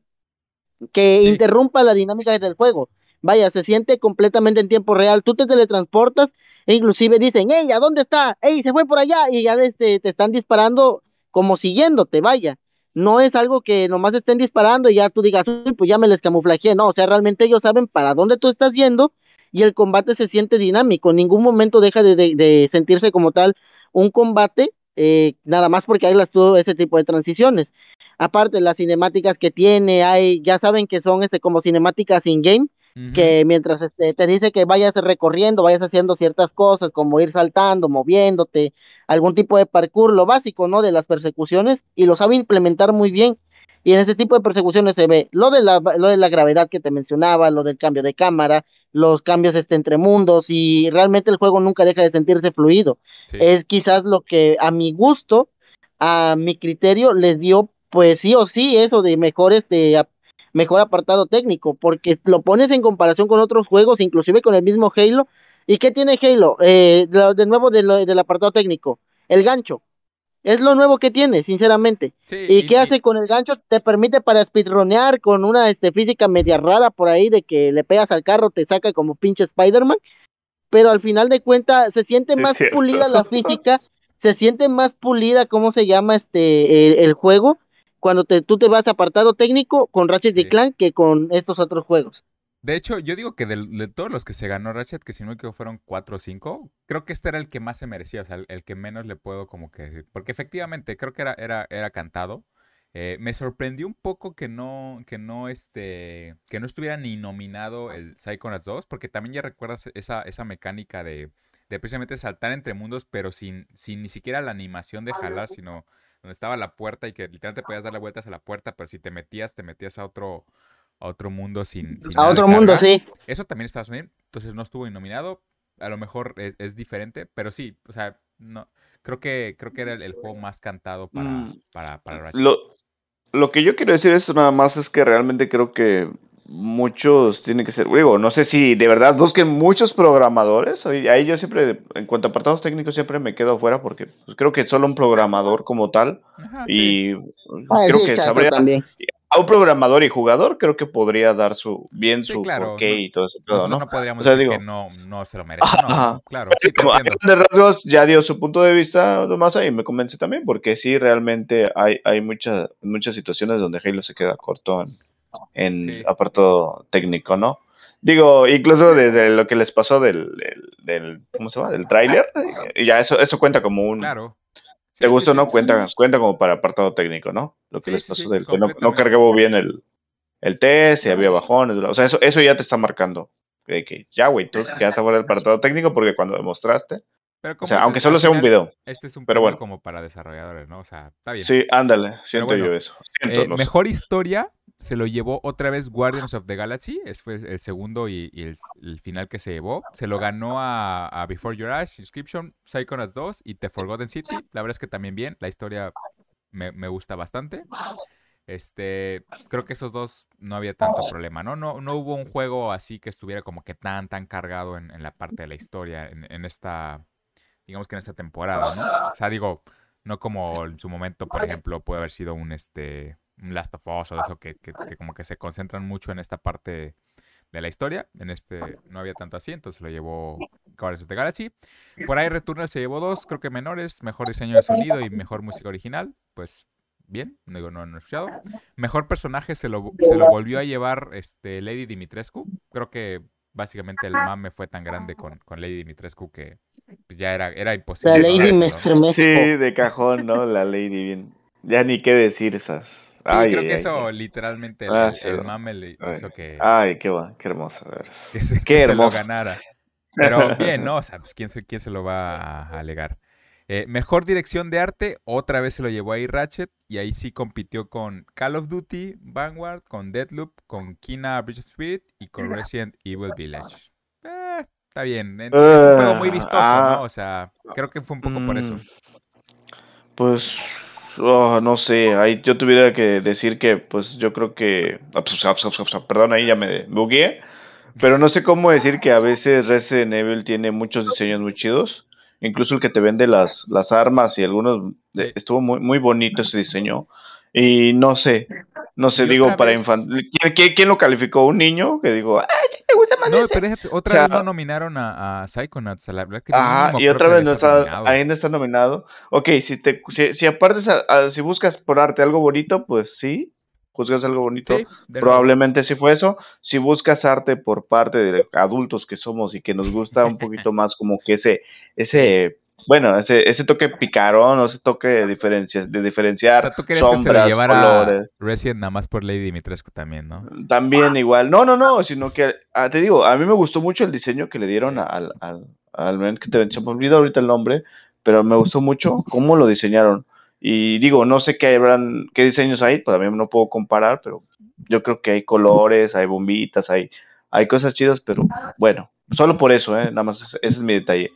C: que
A: Sí.
C: interrumpa la dinámica del juego. Vaya, se siente completamente en tiempo real. Tú te teletransportas e inclusive dicen, ¡Ey, ¿a dónde está? ¡Ey, se fue por allá! Y ya este, te están disparando como siguiéndote, vaya. No es algo que nomás estén disparando y ya tú digas, uy, pues ya me les camuflajeé. No, o sea, realmente ellos saben para dónde tú estás yendo y el combate se siente dinámico. En ningún momento deja de, de- sentirse como tal un combate, eh, nada más porque hay las, todo ese tipo de transiciones. Aparte, las cinemáticas que tiene, ya saben que son este, como cinemáticas in-game, Que mientras este, te dice que vayas recorriendo, vayas haciendo ciertas cosas, como ir saltando, moviéndote, algún tipo de parkour, lo básico, ¿no? De las persecuciones, y lo sabe implementar muy bien. Y en ese tipo de persecuciones se ve lo de la, lo de la gravedad que te mencionaba, lo del cambio de cámara, los cambios este, entre mundos y realmente el juego nunca deja de sentirse fluido. Es quizás lo que a mi gusto, a mi criterio, les dio pues sí o sí eso de mejor este mejor apartado técnico, porque lo pones en comparación con otros juegos, inclusive con el mismo Halo. ¿Y qué tiene Halo? Eh, de nuevo del apartado técnico, el gancho. Es lo nuevo que tiene, sinceramente. ¿Y, qué hace con el gancho? Te permite para speedronear con una este, física media rara por ahí de que le pegas al carro, te saca como pinche Spider-Man. Pero al final de cuentas se siente más pulida la [LAUGHS] física, se siente más pulida, ¿cómo se llama este el, juego? Cuando te, tú te vas apartado técnico con Ratchet y Clank que con estos otros juegos.
A: De hecho, yo digo que de, todos los que se ganó Ratchet, que si no me equivoco fueron cuatro o cinco, creo que este era el que más se merecía, o sea, el, que menos le puedo como que decir. Porque efectivamente, creo que era, era, era cantado. Eh, me sorprendió un poco que no, que no, este, que no estuviera ni nominado el Psychonauts 2, porque también ya recuerdas esa, esa mecánica de, de precisamente saltar entre mundos, pero sin, sin ni siquiera la animación de jalar, sino donde estaba la puerta y que literalmente podías darle vueltas a la puerta, pero si te metías, te metías a otro, a otro mundo sin...
C: a otro mundo, sí.
A: Eso también estaba Unidos, entonces no estuvo nominado. A lo mejor es, diferente, pero sí, o sea, no, creo que creo que era el, juego más cantado para, mm. para, para
B: Lo, lo que yo quiero decir esto nada más es que realmente creo que muchos tienen que ser, digo, no sé si de verdad busquen muchos programadores, ahí yo siempre, en cuanto a apartados técnicos, siempre me quedo afuera porque pues, creo que solo un programador como tal y
C: ah, creo que sabría, también
B: a un programador y jugador creo que podría dar su bien su claro, y todo eso.
A: ¿no? no podríamos decir que no, no se lo merece. No, claro, sí te
B: de rasgos ya dio su punto de vista Tomás y me convence también porque sí realmente hay, hay muchas muchas situaciones donde Halo se queda corto en, en apartado técnico, ¿no? Digo, incluso desde lo que les pasó del, del, ¿cómo se llama? Del tráiler, y ya eso, eso cuenta como un,
A: claro.
B: ¿Te gusta o no? Cuenta, cuenta como para apartado técnico, ¿no? Lo que les pasó del que no, no cargaba bien el, el test y había bajones. O sea, eso, eso ya te está marcando. que ya, güey, tú quedaste fuera del apartado técnico porque cuando demostraste. o sea, aunque solo sea un video.
A: Este es un pero bueno. como para desarrolladores, ¿no? O sea, está bien.
B: Sí, ándale, siento yo eso.
A: Eh, mejor historia, se lo llevó otra vez Guardians of the Galaxy, es fue el segundo y, el, final que se llevó. Se lo ganó a, Before Your Eyes, Inscription, Psychonauts 2 y The Forgotten City. La verdad es que también bien, la historia me, gusta bastante. Este, creo que esos dos no había tanto problema, ¿no? No, no hubo un juego así que estuviera como que tan, tan cargado en, la parte de la historia, en, en, esta, digamos que en esta temporada, ¿no? O sea, digo, no como en su momento, por ejemplo, puede haber sido un, este, Last of Us o eso que, como que se concentran mucho en esta parte de la historia. En este no había tanto así, entonces lo llevó Guardians of the Galaxy. Por ahí Returnal se llevó dos, creo que menores, mejor diseño de sonido y mejor música original. Pues bien, no digo, no, no he escuchado. Mejor personaje se lo, se lo volvió a llevar este Lady Dimitrescu. Creo que básicamente el mame fue tan grande con, con Lady Dimitrescu que pues, ya era, era imposible.
C: La Lady me
B: Sí, de cajón, ¿no? La Lady bien. Ya ni qué decir esas.
A: Sí, creo que eso literalmente el, ah, mame le hizo que.
B: Ay, qué, bueno, qué hermoso. [LAUGHS]
A: Que, se, qué lo ganara. [LAUGHS] Pero bien, ¿no? O sea, pues ¿quién, quién se lo va a alegar? Eh, mejor dirección de arte, otra vez se lo llevó ahí Ratchet y ahí sí compitió con Call of Duty, Vanguard, con Deadloop, con Kina Bridge of Spirit y con Resident Evil Village. Eh, está bien, es un juego muy vistoso, ¿no? Ah. O sea, creo que fue un poco por eso. Mm.
B: Pues Oh, no sé, ahí yo tuviera que decir que, pues yo creo que, ah, pues, ah, pues, ah, perdón, ahí ya me bugué, pero no sé cómo decir que a veces Resident Evil tiene muchos diseños muy chidos, incluso el que te vende las, las armas y algunos, estuvo muy, muy bonito ese diseño, y no sé, no sé, digo, para infantil. ¿Quién, lo calificó? ¿Un niño? Que digo, ¡ay, te gusta más!
A: No, pero otra vez no nominaron a, a Psychonauts. La verdad que
B: Ajá, y otra vez no está, ahí no está nominado. Ok, si, te, si, si aparte, si buscas por arte algo bonito, pues sí, juzgas algo bonito, probablemente sí fue eso. Si buscas arte por parte de adultos que somos y que nos gusta un poquito más como que ese, ese bueno, ese, ese toque picarón, ese toque de, diferencia, de diferenciar. O sea, tú querías sombras, que se llevara
A: Resident nada más por Lady Dimitrescu también, ¿no?
B: También igual. No, no, no, sino que, ah, te digo, a mí me gustó mucho el diseño que le dieron al, al, al que te se me olvidó ahorita el nombre, pero me gustó mucho cómo lo diseñaron. Y digo, no sé qué habrán, qué diseños hay, pues también no puedo comparar, pero yo creo que hay colores, hay bombitas, hay, hay cosas chidas, pero bueno, solo por eso, ¿eh? nada más ese, es mi detalle.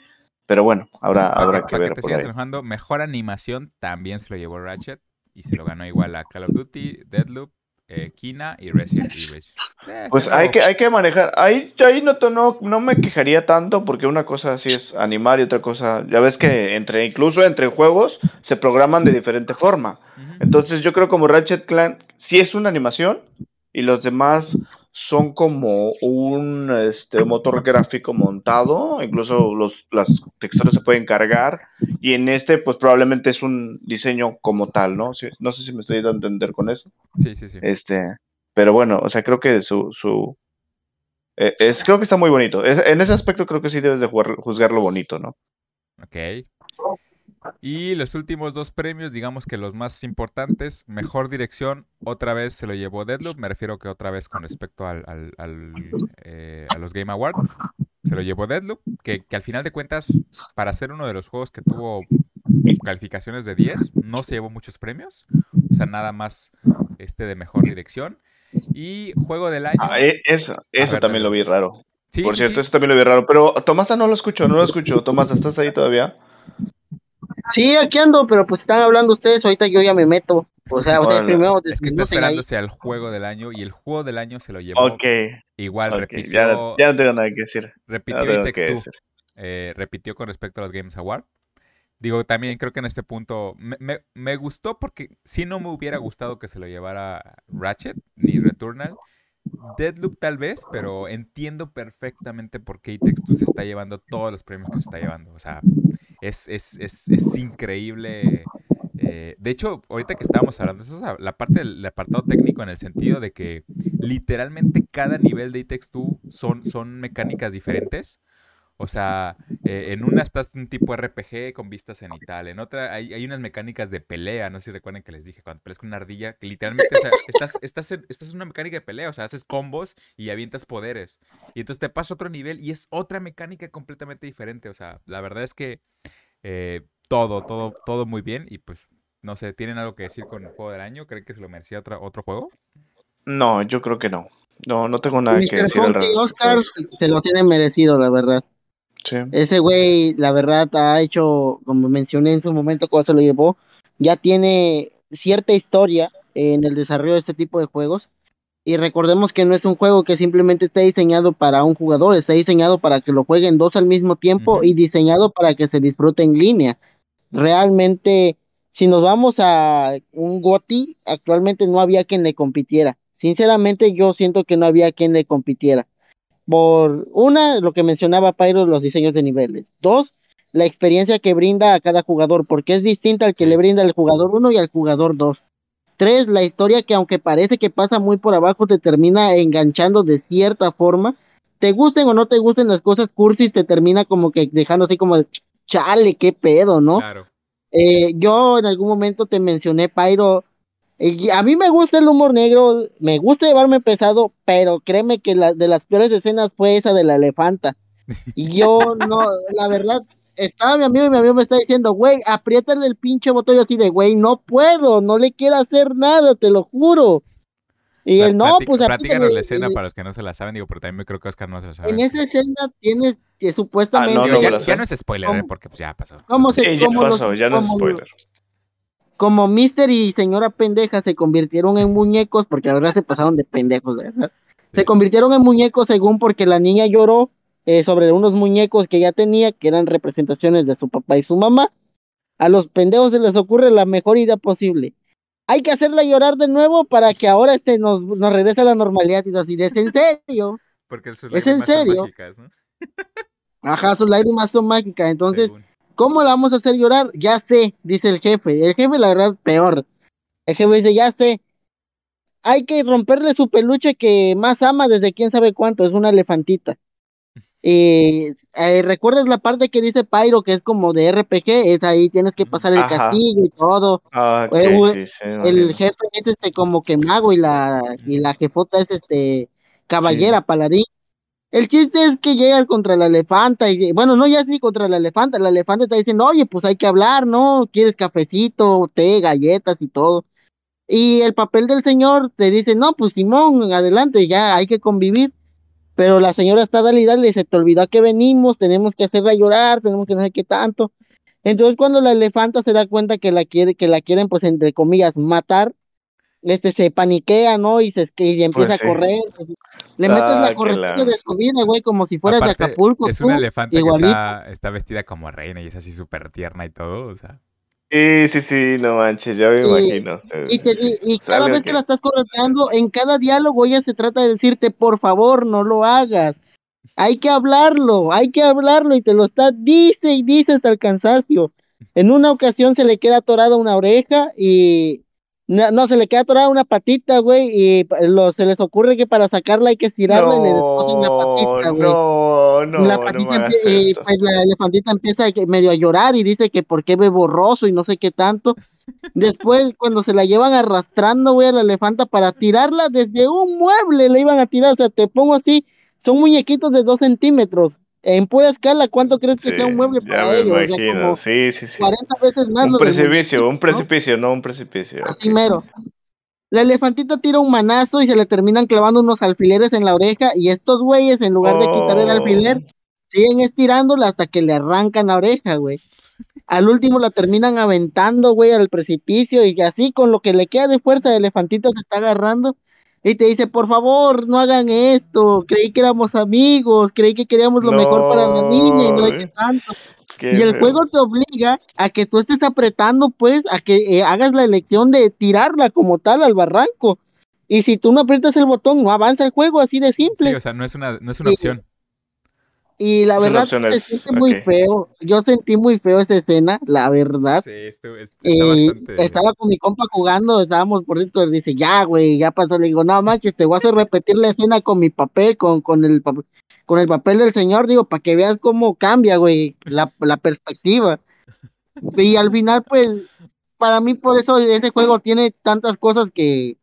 B: Pero bueno, habrá,
A: Pues,
B: habrá que ver.
A: que te
B: por
A: sigas
B: ahí.
A: enojando, mejor animación también se lo llevó Ratchet y se lo ganó igual a Call of Duty, Deadloop, eh, Kina y Resident Evil. Eh,
B: Pues hay que, hay que manejar. Ahí, ahí no, no, no me quejaría tanto porque una cosa así es animar y otra cosa. Ya ves que entre incluso entre juegos se programan de diferente forma. Entonces yo creo como Ratchet Clank sí es una animación y los demás son como un este, motor gráfico montado. Incluso los, las texturas se pueden cargar y en este pues probablemente es un diseño como tal, ¿no? Sí, no sé si me estoy dando a entender con eso.
A: Sí, sí, sí.
B: Este, pero bueno, o sea, creo que su, su eh, es, creo que está muy bonito. Es- en ese aspecto creo que sí debes de jugar- juzgarlo bonito, ¿no?
A: Ok. Y los últimos dos premios, digamos que los más importantes, mejor dirección, otra vez se lo llevó Deadloop, me refiero que otra vez con respecto al, al- al, eh, a los Game Awards, se lo llevó Deadloop, que, que al final de cuentas, para ser uno de los juegos que tuvo calificaciones de 10, no se llevó muchos premios, o sea, nada más este de mejor dirección. Y juego del año.
B: Ah, e- eso, eso
A: ver,
B: también lo vi raro.
A: Sí,
B: Por
A: sí,
B: cierto,
A: sí.
B: eso también lo vi raro. Pero Tomasa no lo escucho, no lo escucho. Tomasa, ¿estás ahí todavía?
C: Sí, aquí ando, pero pues están hablando ustedes, ahorita yo ya me meto. O sea, ustedes
B: Órale.
C: primero
A: Es que está
C: desconocen ahí.
A: esperándose al juego del año y el juego del año se lo llevó
B: Ok,
A: igual, repitió,
B: ya, ya no tengo nada que decir.
A: Repitió
B: no que decir.
A: eh, repitió con respecto a los Games Award. Digo, también creo que en este punto me, me- me gustó porque si no me hubiera gustado que se lo llevara Ratchet ni Returnal. Deadloop tal vez, pero entiendo perfectamente por qué It Takes Two se está llevando todos los premios que se está llevando. O sea, es, es, es, es increíble. eh, de hecho, ahorita que estábamos hablando, eso es la- parte del apartado técnico en el sentido de que literalmente cada nivel de It Takes Two son, son mecánicas diferentes. O sea, eh, en una estás un tipo RPG con vistas en tal, en otra hay, hay unas mecánicas de pelea, no sé si recuerdan que les dije, cuando peleas con una ardilla, que literalmente, o sea, estás, estás, en, estás en una mecánica de pelea, o sea, haces combos y avientas poderes. Y entonces te pasa a otro nivel y es otra mecánica completamente diferente. O sea, la verdad es que eh, todo, todo, todo muy bien. Y pues, no sé, ¿tienen algo que decir con el juego del año? ¿Creen que se lo merecía otra, otro juego?
B: No, yo creo que no. No, no tengo nada que decir. al
C: Funky
B: respecto.
C: Oscar se lo tiene merecido, la verdad.
B: Sí.
C: Ese güey, la verdad, ha hecho, como mencioné en su momento cuando se lo llevó, ya tiene cierta historia en el desarrollo de este tipo de juegos. Y recordemos que no es un juego que simplemente está diseñado para un jugador, está diseñado para que lo jueguen dos al mismo tiempo y diseñado para que se disfrute en línea. Realmente, si nos vamos a un GOTY, actualmente no había quien le compitiera. Sinceramente, yo siento que no había quien le compitiera por una, lo que mencionaba Pyro, los diseños de niveles. Dos, la experiencia que brinda a cada jugador, porque es distinta al que le brinda al jugador 1 y al jugador 2. Tres, la historia que aunque parece que pasa muy por abajo, te termina enganchando de cierta forma. Te gusten o no te gusten las cosas cursis, te termina como que dejando así como de, chale, qué pedo, ¿no?
A: Claro.
C: Eh, yo en algún momento te mencioné, Pyro. A mí me gusta el humor negro, me gusta llevarme pesado, pero créeme que la, de las peores escenas fue esa de la elefanta. Y yo no, la verdad, estaba mi amigo y mi amigo me está diciendo, güey, apriétale el pinche botón y yo así de, güey, no puedo, no le quiero hacer nada, te lo juro. Y él, no, pues
A: Platícanos
C: apriétale".
A: la escena
C: Y
A: para los que no se la saben, digo, pero también me creo que Oscar no se la sabe.
C: En esa escena tienes que supuestamente...
B: Ah, no,
A: Digo,
B: no
A: ya, no es spoiler, ¿eh?
C: ¿Cómo?
A: porque pues ya pasó.
C: ¿Cómo se-
B: Sí, ya
C: como los-
B: pasó, ya no es
C: como-
B: spoiler.
C: Como Mister y señora pendeja se convirtieron en muñecos, porque la verdad se pasaron de pendejos, la ¿verdad? Se convirtieron en muñecos según porque la niña lloró eh, sobre unos muñecos que ya tenía, que eran representaciones de su papá y su mamá. A los pendejos se les ocurre la mejor idea posible. Hay que hacerla llorar de nuevo para que ahora este nos, nos regrese a la normalidad. Y así, ¿es en serio?
A: Porque sus
C: ¿Es en serio?
A: mágicas, ¿no?
C: Ajá, sus lágrimas son mágicas. Entonces,
A: Según.
C: ¿Cómo la vamos a hacer llorar? Ya sé, dice el jefe. El jefe, la verdad, peor. El jefe dice, ya sé. Hay que romperle su peluche que más ama desde quién sabe cuánto. Es una elefantita. Eh, ¿Recuerdas la parte que dice Pyro, que es como de RPG? Es ahí, tienes que pasar el
B: Ajá.
C: castillo y todo.
B: Ah,
C: Eh,
B: sí, sí,
C: El jefe es este como que mago y la, y la jefota es este caballera, paladín. El chiste es que llegas contra la elefanta y bueno, no ya es ni contra la elefanta, la elefanta está diciendo, oye, pues hay que hablar, ¿no? ¿Quieres cafecito, té, galletas y todo? Y el papel del señor te dice, no, pues Simón, adelante, ya hay que convivir. Pero la señora está dale y dale, se te olvidó que venimos, tenemos que hacerla llorar, tenemos que no sé qué tanto. Entonces cuando la elefanta se da cuenta que la quiere, que la quieren, pues entre comillas, matar, este se paniquea, ¿no? Y se y empieza
B: Pues
C: a correr. pues, le metes
B: Ah,
C: la
B: que
C: corretilla
B: la-
C: de su vida, güey, como si fueras
A: Aparte,
C: de Acapulco.
A: Es
C: tú,
A: una elefanta que está, está vestida como reina y es así súper tierna y todo, o sea.
B: Sí, sí, sí, no manches, ya me
C: Y-
B: imagino.
C: Y, te di- y cada vez
B: ok.
C: que la estás correteando, en cada diálogo ella se trata de decirte, por favor, no lo hagas. Hay que hablarlo, hay que hablarlo y te lo está, dice y dice hasta el cansancio. En una ocasión se le queda atorada una oreja y... No, no, se le queda atorada una patita, güey, y lo, se les ocurre que para sacarla hay que estirarla y le descosen la patita, güey.
B: No, no,
C: la
B: no
C: patita
B: hagas
C: y pues la elefantita empieza medio a llorar y dice que por qué ve borroso y no sé qué tanto. Después, [LAUGHS] cuando se la llevan arrastrando, güey, a la elefanta para tirarla desde un mueble, le iban a tirar, o sea, te pongo así, son muñequitos de dos centímetros. En pura escala, ¿cuánto crees que
B: Sí,
C: sea un mueble
B: ya
C: para
B: me
C: ellos? O sea,
B: sí, sí, sí.
C: 40 veces más
B: Un
C: lo
B: precipicio, un precipicio, no un precipicio.
C: Así mero. La elefantita tira un manazo y se le terminan clavando unos alfileres en la oreja y estos güeyes, en lugar de quitar el
B: Oh.
C: alfiler, siguen estirándola hasta que le arrancan la oreja, güey. Al último la terminan aventando, güey, al precipicio y así con lo que le queda de fuerza, la elefantita se está agarrando y te dice, por favor, no hagan esto, creí que éramos amigos, creí que queríamos lo mejor para la niña y no hay que
B: No.
C: tanto.
B: Qué
C: Y el
B: feo.
C: juego te obliga a que tú estés apretando, pues, a que eh, hagas la elección de tirarla como tal al barranco. Y si tú no aprietas el botón, no avanza el juego, así de simple.
A: Sí, o sea, no es una, no es una
C: Sí.
A: opción.
C: Y la verdad se siente muy feo. Yo sentí muy feo esa escena, la verdad.
A: Sí, esto, es- está
C: Y
A: bastante.
C: estaba con mi compa jugando, estábamos por Discord, dice, ya, güey, ya pasó. Le digo, no manches, te voy a hacer repetir la escena con mi papel, con, con el papel, con el papel del señor, digo, para que veas cómo cambia, güey, la, la perspectiva. Y al final, pues, para mí, por eso ese juego tiene tantas cosas que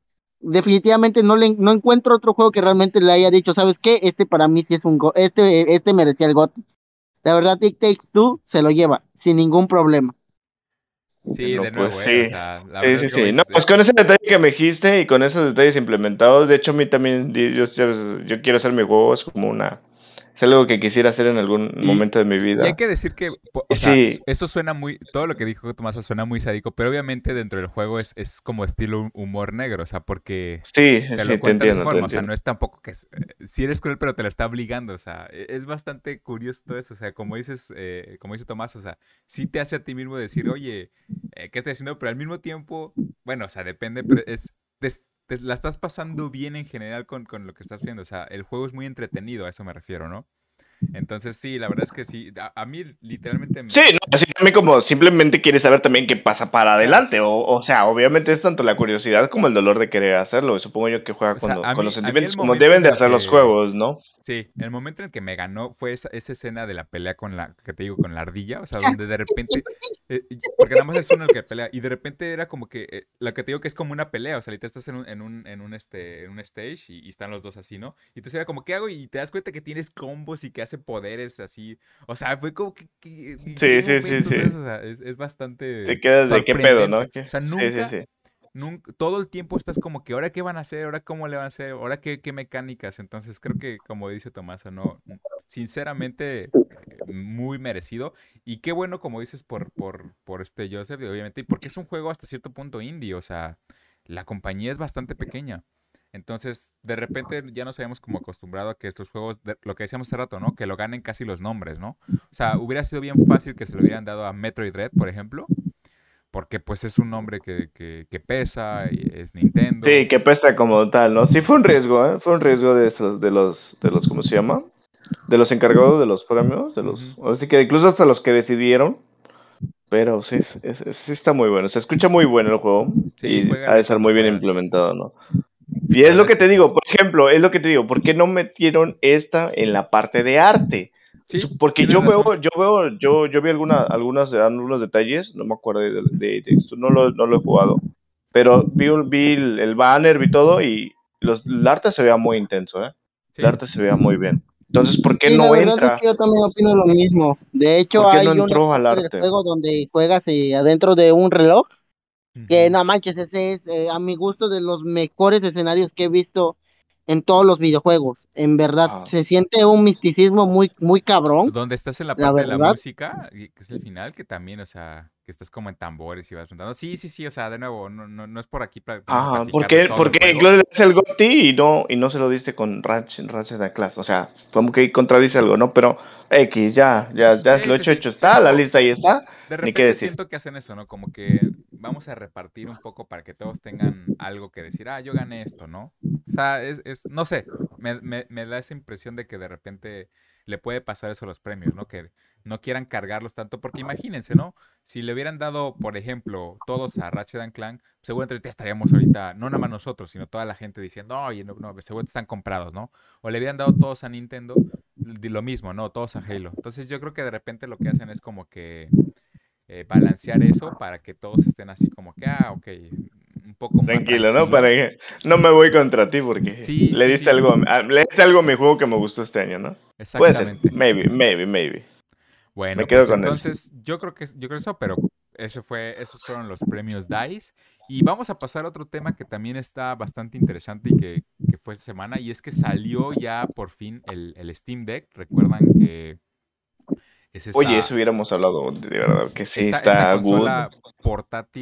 C: definitivamente no le no encuentro otro juego que realmente le haya dicho, ¿sabes qué? Este para mí sí es un go este, este merecía el GOTY. La verdad, It Takes Two se lo lleva, sin ningún problema.
A: Sí,
B: No,
A: de nuevo,
B: pues,
A: eh, o
B: sí.
A: sea, la
B: Sí,
A: verdad
B: sí,
A: es que
B: sí. No,
A: es-
B: pues con ese detalle que me dijiste y con esos detalles implementados, de hecho a mí también, yo, yo, yo quiero hacer mi juego, es como una, es algo que quisiera hacer en algún
A: Y-
B: momento de mi
A: Y
B: vida.
A: hay que decir que, po- o
B: Y
A: sea,
B: sí.
A: eso suena muy, todo lo que dijo Tomás suena muy sádico, pero obviamente dentro del juego es, es como estilo humor negro, o sea, porque
B: Sí,
A: te
B: sí,
A: lo cuentan de esa forma, o sea, no es tampoco que, si eres cruel, pero te lo está obligando, o sea, e- es bastante curioso todo eso, o sea, como dices, eh, como dice Tomás, o sea, sí te hace a ti mismo decir, oye, eh, ¿qué estoy haciendo? Pero al mismo tiempo, bueno, o sea, depende, pero es, te, te la estás pasando bien en general con, con lo que estás viendo, o sea, el juego es muy entretenido, a eso me refiero, ¿no? Entonces sí, la verdad es que sí, a, a mí literalmente... me-
B: Sí, no, así también como simplemente quieres saber también qué pasa para adelante, o, o sea, obviamente es tanto la curiosidad como el dolor de querer hacerlo, supongo yo que juega
A: O sea,
B: con, lo-
A: a
B: con
A: mí-
B: los sentimientos como deben
A: en
B: de hacer los juegos, ¿no?
A: Sí, el momento en el que me ganó fue esa, esa escena de la pelea con la, que te digo, con la ardilla, o sea, donde de [LAUGHS] repente, eh, porque nada más es uno el que pelea, y de repente era como que, eh, la que te digo que es como una pelea, o sea, literal estás en un, en un, en un, este, en un stage y, y están los dos así, ¿no? Y entonces era como, ¿qué hago? Y te das cuenta que tienes combos y que hace poderes así, o sea, fue como que... que- ¿en
B: Sí, sí, sí, sí.
A: eso? O sea, es, es bastante...
B: Te quedas de qué pedo, ¿no?
A: O sea,
B: Sí, sí,
A: nunca,
B: sí.
A: Nunca, todo el tiempo estás como que ahora qué van a hacer, ahora cómo le van a hacer, ahora qué, qué mecánicas. Entonces creo que, como dice Tomás, no, sinceramente, eh, muy merecido. Y qué bueno, como dices, por, por, por este Joseph, obviamente, y porque es un juego hasta cierto punto indie, o sea, la compañía es bastante pequeña. Entonces, de repente ya nos habíamos como acostumbrado a que estos juegos, de- lo que decíamos hace rato, ¿no? Que lo ganen casi los nombres, ¿no? O sea, hubiera sido bien fácil que se lo hubieran dado a Metroid Dread, por ejemplo, porque pues es un nombre que, que, que pesa, y es Nintendo.
B: Sí, que pesa como tal, ¿no? Sí fue un riesgo, ¿eh? Fue un riesgo de esos, de los, de los, ¿cómo se llama? De los encargados de los premios, de los, así que incluso hasta los que decidieron. Pero sí, es- es- sí está muy bueno, se escucha muy bueno el juego
A: Sí,
B: y ha de estar muy bien implementado, ¿no? Y es lo que te digo, por ejemplo, es lo que te digo, ¿por qué no metieron esta en la parte de arte?
A: Sí,
B: Porque yo veo, yo veo, yo, yo vi alguna, algunas, algunos detalles, no me acuerdo de, de- de esto, no lo, no lo he jugado, pero vi, un- vi el, el banner, vi todo y los, el arte se veía muy intenso, ¿eh?
A: Sí,
B: El arte se veía muy bien. Entonces, ¿por qué
C: Sí,
B: no
C: la verdad
B: entra?
C: es que yo también opino lo mismo. De hecho,
B: ¿Por qué
C: hay
B: no arte?
C: juego donde juegas eh, adentro de un reloj, que no manches, ese es eh, a mi gusto de los mejores escenarios que he visto en todos los videojuegos. En verdad,
B: Ah.
C: se siente un misticismo muy, muy cabrón.
A: Donde estás en la
C: La
A: parte de la música, que es el final, que también, o sea, que estás como en tambores y vas juntando. Sí, sí, sí, o sea, de nuevo, no, no, no es por aquí para
B: Ajá,
A: platicar
B: ¿por
A: de
B: qué,
A: todo
B: por
A: el
B: qué
A: juego.
B: incluso le el GOTY y no, y no se lo diste con Ratchet, Ratchet and Class? O sea, como que contradice algo, ¿no? Pero X, ya, ya, ya
A: Sí,
B: lo
A: sí,
B: hecho,
A: sí.
B: hecho está, la lista ahí está,
A: de
B: ni qué
A: repente
B: decir.
A: siento que hacen eso, ¿no? Como que vamos a repartir un poco para que todos tengan algo que decir, ah, yo gané esto, ¿no? O sea, es, es no sé, me, me, me da esa impresión de que de repente le puede pasar eso a los premios, ¿no? Que no quieran cargarlos tanto, porque imagínense, ¿no? Si le hubieran dado, por ejemplo, todos a Ratchet and Clank, seguramente estaríamos ahorita, no nada más nosotros, sino toda la gente diciendo, oye, no, no, seguro están comprados, ¿no? O le hubieran dado todos a Nintendo, lo mismo, ¿no? Todos a Halo. Entonces yo creo que de repente lo que hacen es como que eh, balancear eso para que todos estén así como que, ah, ok, un poco más
B: Tranquilo, ¿no? Para que no me voy contra ti porque
A: Sí,
B: le
A: sí,
B: diste
A: sí,
B: algo, a- le diste algo a mi juego que me gustó este año, ¿no? Puede ser,
A: exactamente.
B: maybe, maybe, maybe.
A: Bueno,
B: Me quedo
A: pues
B: con eso.
A: entonces yo creo que yo creo eso, pero ese fue, esos fueron los premios DICE. Y vamos a pasar a otro tema que también está bastante interesante y que, que fue esta semana, y es que salió ya por fin el, el Steam Deck. Recuerdan que es esta,
B: Oye, eso hubiéramos hablado, de verdad, que sí
A: esta,
B: está
A: esta
B: good.
A: consola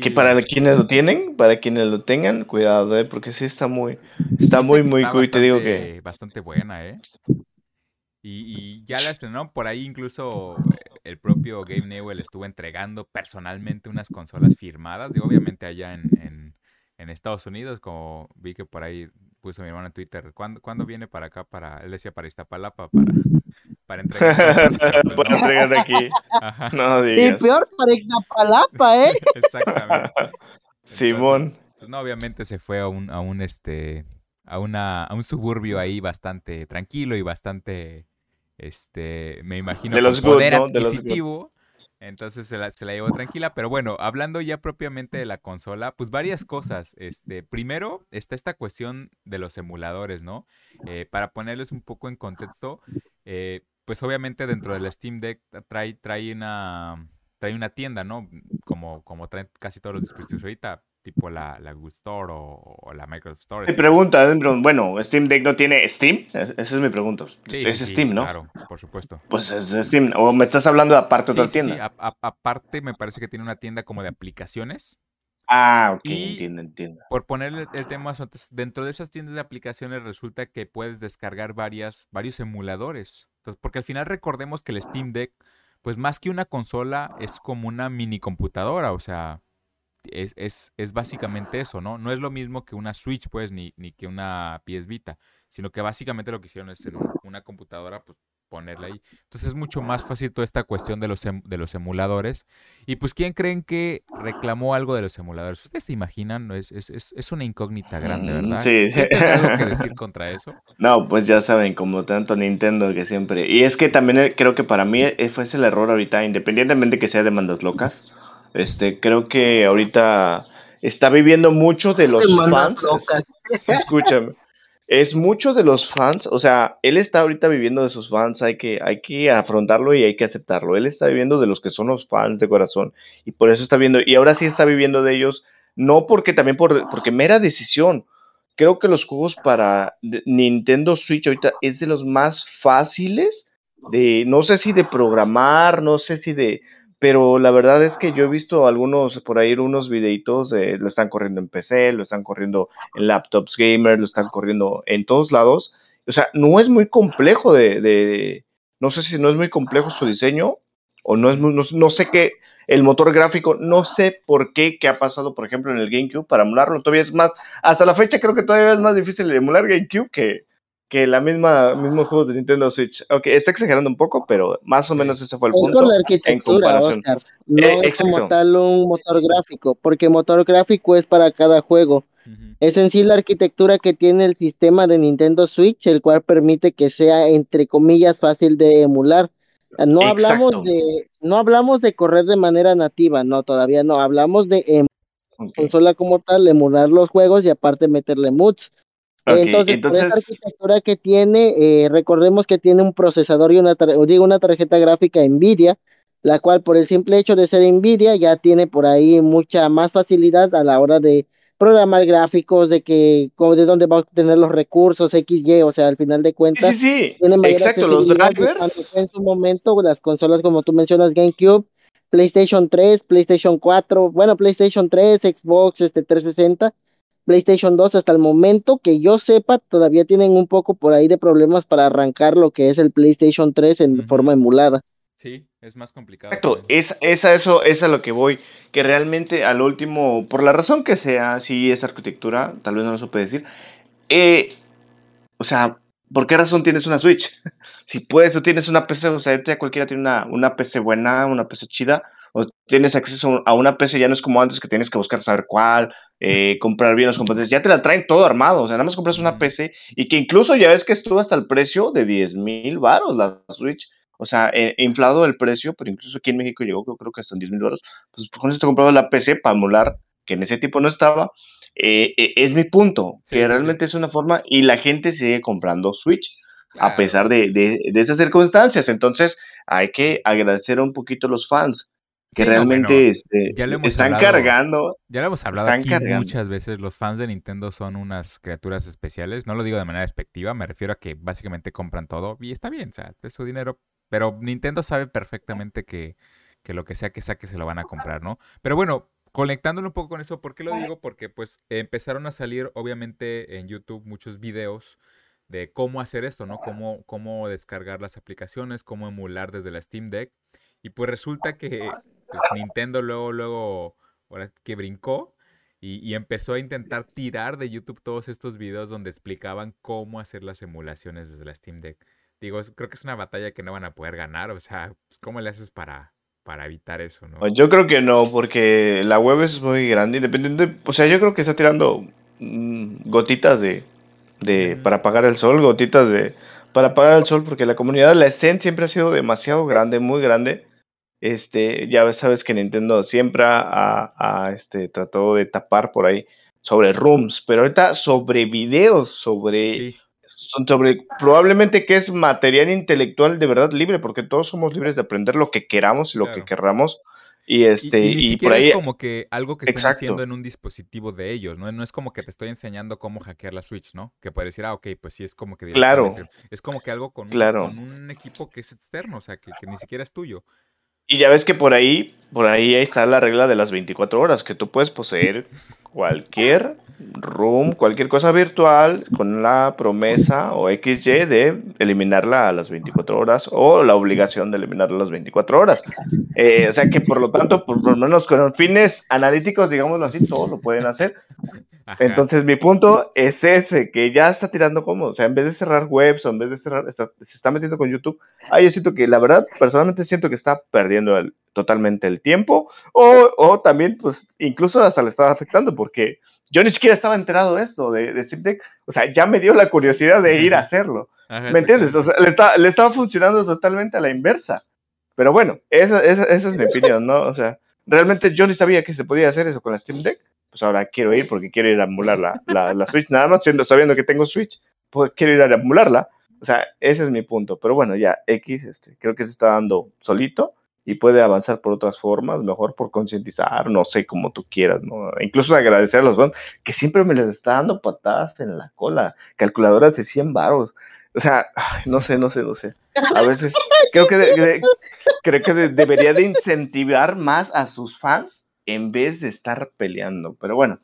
B: Que
A: portátil.
B: para quienes lo tienen, para quienes lo tengan, cuidado, ¿eh? Porque sí está muy, está muy,
A: que
B: muy
A: está
B: cool. Y te digo que
A: bastante, buena, ¿eh? Y, y ya la estrenó, por ahí incluso eh, el propio Gabe Newell estuvo entregando personalmente unas consolas firmadas, digo, obviamente allá en, en, en Estados Unidos, como vi que por ahí puso mi hermano en Twitter, ¿cuándo, ¿cuándo viene para acá? Para, él decía para Iztapalapa, para, [LAUGHS] para entregar [LAUGHS]
B: Para
A: no.
B: entregar aquí,
A: Ajá,
B: no
C: Y
B: digas.
C: peor para Ixtapalapa, ¿eh? [LAUGHS]
A: exactamente. Entonces,
B: Simón,
A: pues no, obviamente se fue a un, a un este, a una, a un suburbio ahí bastante tranquilo y bastante, este, me imagino
B: de
A: con
B: los good,
A: poder
B: ¿no? De los good.
A: adquisitivo. Entonces se la, se la llevó tranquila, pero bueno, hablando ya propiamente de la consola, pues varias cosas. Este, primero está esta cuestión de los emuladores, ¿no? Eh, para ponerles un poco en contexto, eh, pues obviamente dentro del Steam Deck trae, trae una trae una tienda, ¿no? Como, como traen casi todos los dispositivos ahorita, tipo la, la Google Store o, o la Microsoft Store.
B: Mi pregunta, bueno, ¿Steam Deck no tiene Steam? Es- Esa es mi pregunta.
A: Sí,
B: es
A: sí, sí,
B: Steam, ¿no?
A: Claro, por supuesto.
B: Pues es Steam. ¿O me estás hablando de aparte de
A: Sí,
B: otra
A: sí, sí.
B: tienda?
A: a- a- aparte, me parece que tiene una tienda como de aplicaciones.
B: Ah, ok,
A: Y-
B: entiendo, entiendo.
A: Por ponerle el tema, entonces, dentro de esas tiendas de aplicaciones resulta que puedes descargar varias, varios emuladores. Entonces, porque al final recordemos que el Steam Deck, pues más que una consola, es como una mini computadora. O sea, es, es, es básicamente eso, ¿no? No es lo mismo que una Switch, pues, ni, ni que una PS Vita, sino que básicamente lo que hicieron es en un- una computadora, pues, ponerla ahí. Entonces es mucho más fácil toda esta cuestión de los, em- de los emuladores. Y pues, ¿quién creen que reclamó algo de los emuladores? ¿Ustedes se imaginan? Es, es, es, es una incógnita grande,
B: Mm,
A: ¿verdad?
B: sí.
A: ¿Quién tendrá algo que decir [LAUGHS] contra eso?
B: No, pues ya saben, como tanto Nintendo que siempre. Y es que también eh, creo que para mí eh, fue ese el error ahorita, independientemente que sea demandas locas. Este, creo que ahorita está viviendo mucho de los fans. Sí, [LAUGHS] escúchame. Es mucho de los fans, o sea, él está ahorita viviendo de sus fans, hay que, hay que afrontarlo y hay que aceptarlo. Él está viviendo de los que son los fans de corazón y por eso está viendo, y ahora sí está viviendo de ellos, no porque también por, porque mera decisión. Creo que los juegos para Nintendo Switch ahorita es de los más fáciles de, no sé si de programar, no sé si de, pero la verdad es que yo he visto algunos, por ahí unos videitos, de, lo están corriendo en PC, lo están corriendo en laptops gamer, lo están corriendo en todos lados. O sea, no es muy complejo de, de- no sé si no es muy complejo su diseño o no es muy- no, no sé qué, el motor gráfico, no sé por qué, qué ha pasado, por ejemplo, en el GameCube para emularlo. Todavía es más, hasta la fecha creo que todavía es más difícil emular GameCube que, que la misma, mismo juego de Nintendo Switch. Ok, está exagerando un poco, pero más o
A: Sí.
B: menos ese fue el
C: Es
B: punto.
C: por la arquitectura. Oscar. No
B: Eh,
C: es como tal un motor gráfico, porque motor gráfico es para cada juego. Es en sí la arquitectura que tiene el sistema de Nintendo Switch, el cual permite que sea, entre comillas, fácil de emular. No hablamos
B: Exacto.
C: de, no hablamos de correr de manera nativa, no, todavía no. Hablamos de em- consola como tal, emular los juegos y aparte meterle moods. Entonces, por esa arquitectura que tiene, eh, recordemos que tiene un procesador y una, digo, una tarjeta gráfica NVIDIA, la cual por el simple hecho de ser NVIDIA ya tiene por ahí mucha más facilidad a la hora de programar gráficos, de que de dónde va a obtener los recursos XY, o sea, al final de cuentas,
B: sí, sí, mayor Exacto, los drivers.
C: en su momento las consolas como tú mencionas GameCube, PlayStation 3, PlayStation 4, bueno, PlayStation 3, Xbox este 360 PlayStation 2 hasta el momento que yo sepa todavía tienen un poco por ahí de problemas para arrancar lo que es el PlayStation 3 en forma emulada.
A: Sí, es más complicado.
B: Exacto, es, es, a eso, es a lo que voy, que realmente al último, por la razón que sea, si es arquitectura, tal vez no lo supe decir, eh, o sea, ¿por qué razón tienes una Switch? [LAUGHS] si puedes, tú tienes una PC, o sea, cualquiera tiene una, una PC buena, una PC chida, o tienes acceso a una PC, ya no es como antes que tienes que buscar saber cuál, eh, comprar bien los componentes, ya te la traen todo armado, o sea, nada más compras una PC y que incluso ya ves que estuvo hasta el precio de 10 mil baros la Switch, o sea, eh, inflado el precio, pero incluso aquí en México llegó, creo, que hasta en 10 mil baros, pues con eso te comprabas la PC para emular, que en ese tipo no estaba, eh, es mi punto, que realmente es una forma y la gente sigue comprando Switch. A pesar de, de, de esas circunstancias, entonces hay que agradecer un poquito a los fans que realmente este, ya están cargando.
A: Ya lo hemos hablado aquí muchas veces. Los fans de Nintendo son unas criaturas especiales. No lo digo de manera despectiva, me refiero a que básicamente compran todo y está bien, o sea, es su dinero. Pero Nintendo sabe perfectamente que, que lo que sea que saque se lo van a comprar, ¿no? Pero bueno, conectándolo un poco con eso, ¿por qué lo digo? Porque pues empezaron a salir obviamente en YouTube muchos videos de cómo hacer esto, ¿no? Cómo, cómo descargar las aplicaciones, cómo emular desde la Steam Deck. Y pues resulta que pues, Nintendo luego, luego, ahora que brincó y, empezó a intentar tirar de YouTube todos estos videos donde explicaban cómo hacer las emulaciones desde la Steam Deck. Digo, creo que es una batalla que no van a poder ganar, o sea, pues, ¿cómo le haces para, para evitar eso, no?
B: Yo creo que no, porque la web es muy grande, independiente, o sea, yo creo que está tirando mm, gotitas de, de para apagar el sol, gotitas de para apagar el sol, porque la comunidad de la Scene siempre ha sido demasiado grande, muy grande, este, ya sabes que Nintendo siempre ha, este, tratado de tapar por ahí sobre rooms, pero ahorita sobre videos, sobre, sobre probablemente que es material intelectual de verdad libre, porque todos somos libres de aprender lo que queramos y lo que querramos. Y este, y, por ahí.
A: es como que algo que están haciendo en un dispositivo de ellos, ¿no? No es como que te estoy enseñando cómo hackear la Switch, ¿no? Que puede decir, ah, ok, pues sí es como que.
B: Claro.
A: Es como que algo con, con un equipo que es externo, o sea, que, que ni siquiera es tuyo.
B: Y ya ves que por ahí, por ahí está la regla de las 24 horas, que tú puedes poseer cualquier room, cualquier cosa virtual con la promesa o XY de eliminarla a las 24 horas o la obligación de eliminarla a las 24 horas. Eh, o sea que por lo tanto, por lo menos con fines analíticos, digámoslo así, todos lo pueden hacer. Entonces mi punto es ese, que ya está tirando como, o sea, en vez de cerrar webs o en vez de cerrar, se está metiendo con YouTube. Ah, yo siento que la verdad, personalmente siento que está perdiendo totalmente el tiempo o, o también, pues, incluso hasta le estaba afectando porque yo ni siquiera estaba enterado de esto, de, de Steam Deck. O sea, ya me dio la curiosidad de ir a hacerlo. ¿Me entiendes? O sea, le, le, estaba funcionando totalmente a la inversa. Pero bueno, esa, esa, esa, es mi opinión, ¿no? O sea, realmente yo ni sabía que se podía hacer eso con la Steam Deck. Pues ahora quiero ir porque quiero ir a emular la, la, la Switch, nada más siendo, sabiendo que tengo Switch, pues quiero ir a emularla. O sea, ese es mi punto. Pero bueno, ya, X, este, creo que se está dando solito y puede avanzar por otras formas, mejor por concientizar, no sé, como tú quieras, ¿no? Incluso agradecer a los fans que siempre me les está dando patadas en la cola, calculadoras de 100 baros. O sea, no sé, no sé, no sé. A veces [LAUGHS] creo que, creo que debería de incentivar más a sus fans en vez de estar peleando. Pero bueno,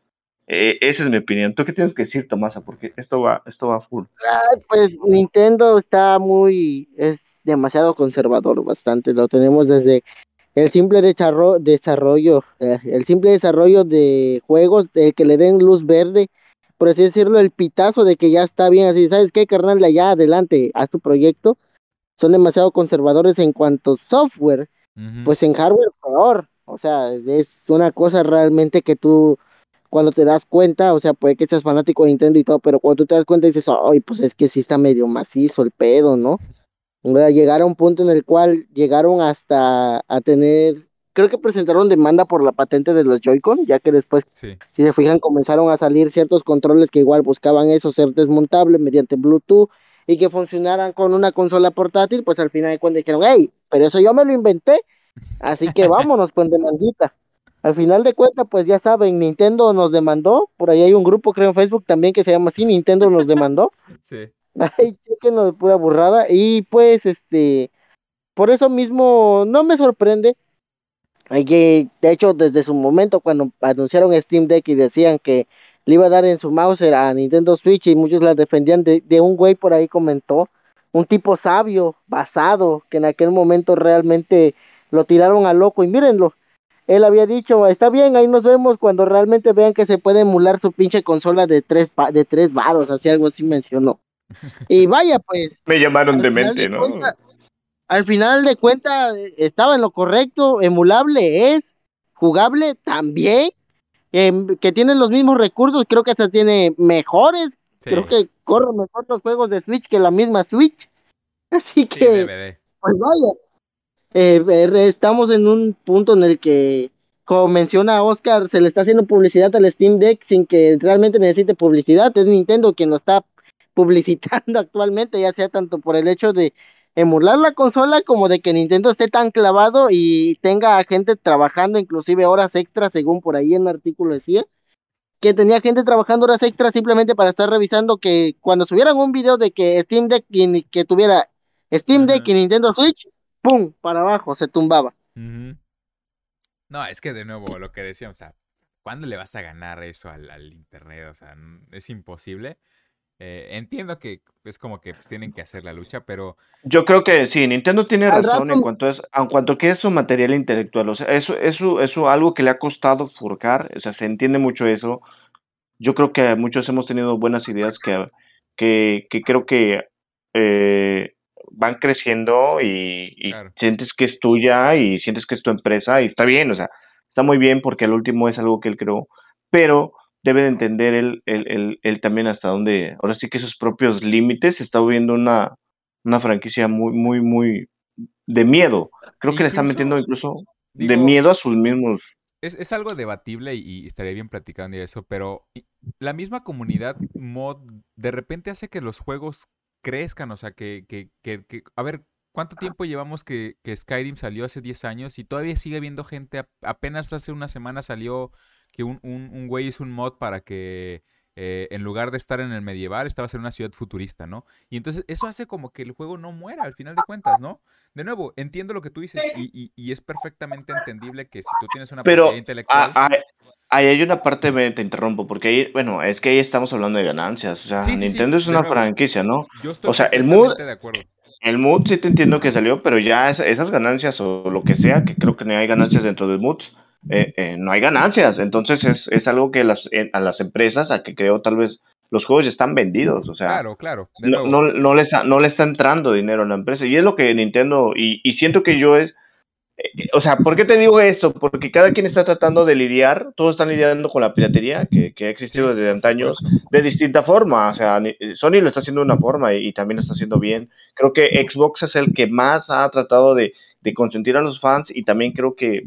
B: eh, esa es mi opinión. ¿Tú qué tienes que decir, Tomasa? Porque esto va, esto va full.
C: pues Nintendo está muy, demasiado conservador, bastante. Lo tenemos desde el simple desarrollo, eh, el simple desarrollo de juegos, de que le den luz verde, por así decirlo, el pitazo de que ya está bien, así, ¿sabes qué, carnal? Ya adelante a tu proyecto. Son demasiado conservadores en cuanto a software, pues en hardware peor. O sea, es una cosa realmente que tú, cuando te das cuenta, o sea, puede que seas fanático de Nintendo y todo, pero cuando tú te das cuenta dices, ay, pues es que sí está medio macizo el pedo, ¿no? Llegar a un punto en el cual llegaron hasta a tener creo que presentaron demanda por la patente de los Joy-Con, ya que después,
A: Sí.
C: si se fijan, comenzaron a salir ciertos controles que igual buscaban eso, ser desmontables mediante Bluetooth y que funcionaran con una consola portátil, pues al final de cuentas dijeron, hey, pero eso yo me lo inventé, así que [LAUGHS] vámonos con demandita. Al final de cuentas, pues ya saben, Nintendo nos demandó, por ahí hay un grupo, creo en Facebook también que se llama así, Nintendo nos demandó.
A: Sí. [LAUGHS]
C: Ay, chequenlo de pura burrada. Y pues, este, por eso mismo no me sorprende. Que, de hecho, desde su momento, cuando anunciaron Steam Deck y decían que le iba a dar en su mouse a Nintendo Switch y muchos la defendían, de, un güey por ahí comentó, un tipo sabio, basado, que en aquel momento realmente lo tiraron a loco. Y mírenlo, él había dicho, está bien, ahí nos vemos cuando realmente vean que se puede emular su pinche consola de tres, de tres varos, así algo así mencionó. [LAUGHS] Y vaya, pues,
B: Me llamaron
C: al final
B: demente,
C: de
B: ¿no?
C: cuenta- al final de cuentas, estaba en lo correcto, emulable es, jugable también, em, que tiene los mismos recursos, creo que hasta tiene mejores,
A: Sí.
C: creo que corre mejor los juegos de Switch que la misma Switch. [LAUGHS] Así
A: Sí,
C: que, pues vaya, eh, estamos en un punto en el que, como menciona Oscar, se le está haciendo publicidad al Steam Deck sin que realmente necesite publicidad. Es Nintendo quien lo está publicitando [LAUGHS] actualmente, ya sea tanto por el hecho de emular la consola como de que Nintendo esté tan clavado y tenga gente trabajando, inclusive horas extras, según por ahí en el artículo decía, que tenía gente trabajando horas extras simplemente para estar revisando que cuando subieran un video de que Steam Deck y que tuviera Steam Deck
A: Ajá.
C: y Nintendo Switch, ¡pum! para abajo, se tumbaba.
A: No, es que de nuevo, lo que decíamos, o sea, ¿cuándo le vas a ganar eso al, al internet? O sea, es imposible. Eh, entiendo que es como que pues, tienen que hacer la lucha, pero
B: Yo creo que sí, Nintendo tiene
C: Al
B: razón
C: rato-
B: en cuanto a, es- en cuanto que es su material intelectual. O sea, eso, eso, eso algo que le ha costado forjar. O sea, se entiende mucho eso. Yo creo que muchos hemos tenido buenas ideas que, que, que creo que eh, van creciendo y, y
A: Claro.
B: sientes que es tuya y sientes que es tu empresa y está bien, o sea, está muy bien porque al último es algo que él creó, pero debe de entender él, él, él- él también hasta dónde, ahora sí que sus propios límites, está viendo una, una franquicia muy, muy, muy de miedo. Creo que le está metiendo incluso de miedo a sus mismos.
A: Es, es algo debatible y, y estaría bien platicando de eso, pero la misma comunidad mod de repente hace que los juegos crezcan, o sea, que, que, que, que- a ver, ¿cuánto tiempo llevamos que, que Skyrim salió hace 10 años y todavía sigue habiendo gente? ap- Apenas hace una semana salió que un, un, un güey hizo un mod para que eh, en lugar de estar en el medieval, estabas en una ciudad futurista, ¿no? Y entonces eso hace como que el juego no muera al final de cuentas, ¿no? De nuevo, entiendo lo que tú dices y, y- y es perfectamente entendible que si tú tienes una
B: Pero
A: propiedad intelectual...
B: ah, ah, ahí hay una parte, me- te interrumpo, porque ahí, bueno, es que ahí estamos hablando de ganancias. O sea,
A: Sí, sí, sí,
B: Nintendo es una
A: nuevo.
B: franquicia, ¿no?
A: Yo estoy
B: o sea, el mood-
A: completamente de acuerdo.
B: El mood sí te entiendo que salió, pero ya es- esas ganancias o lo que sea, que creo que no hay ganancias dentro del mood, eh, eh, no hay ganancias. Entonces es, es algo que las, eh, a las empresas, a que creo tal vez los juegos ya están vendidos, o sea,
A: Claro, claro.
B: No, no, no le está, no le está entrando dinero a la empresa. Y es lo que Nintendo, y, y siento que yo es, o sea, ¿por qué te digo esto? Porque cada quien está tratando de lidiar, todos están lidiando con la piratería que, que ha existido desde antaños de distinta forma. O sea, Sony lo está haciendo de una forma y, y también lo está haciendo bien. Creo que Xbox es el que más ha tratado de, de consentir a los fans y también creo que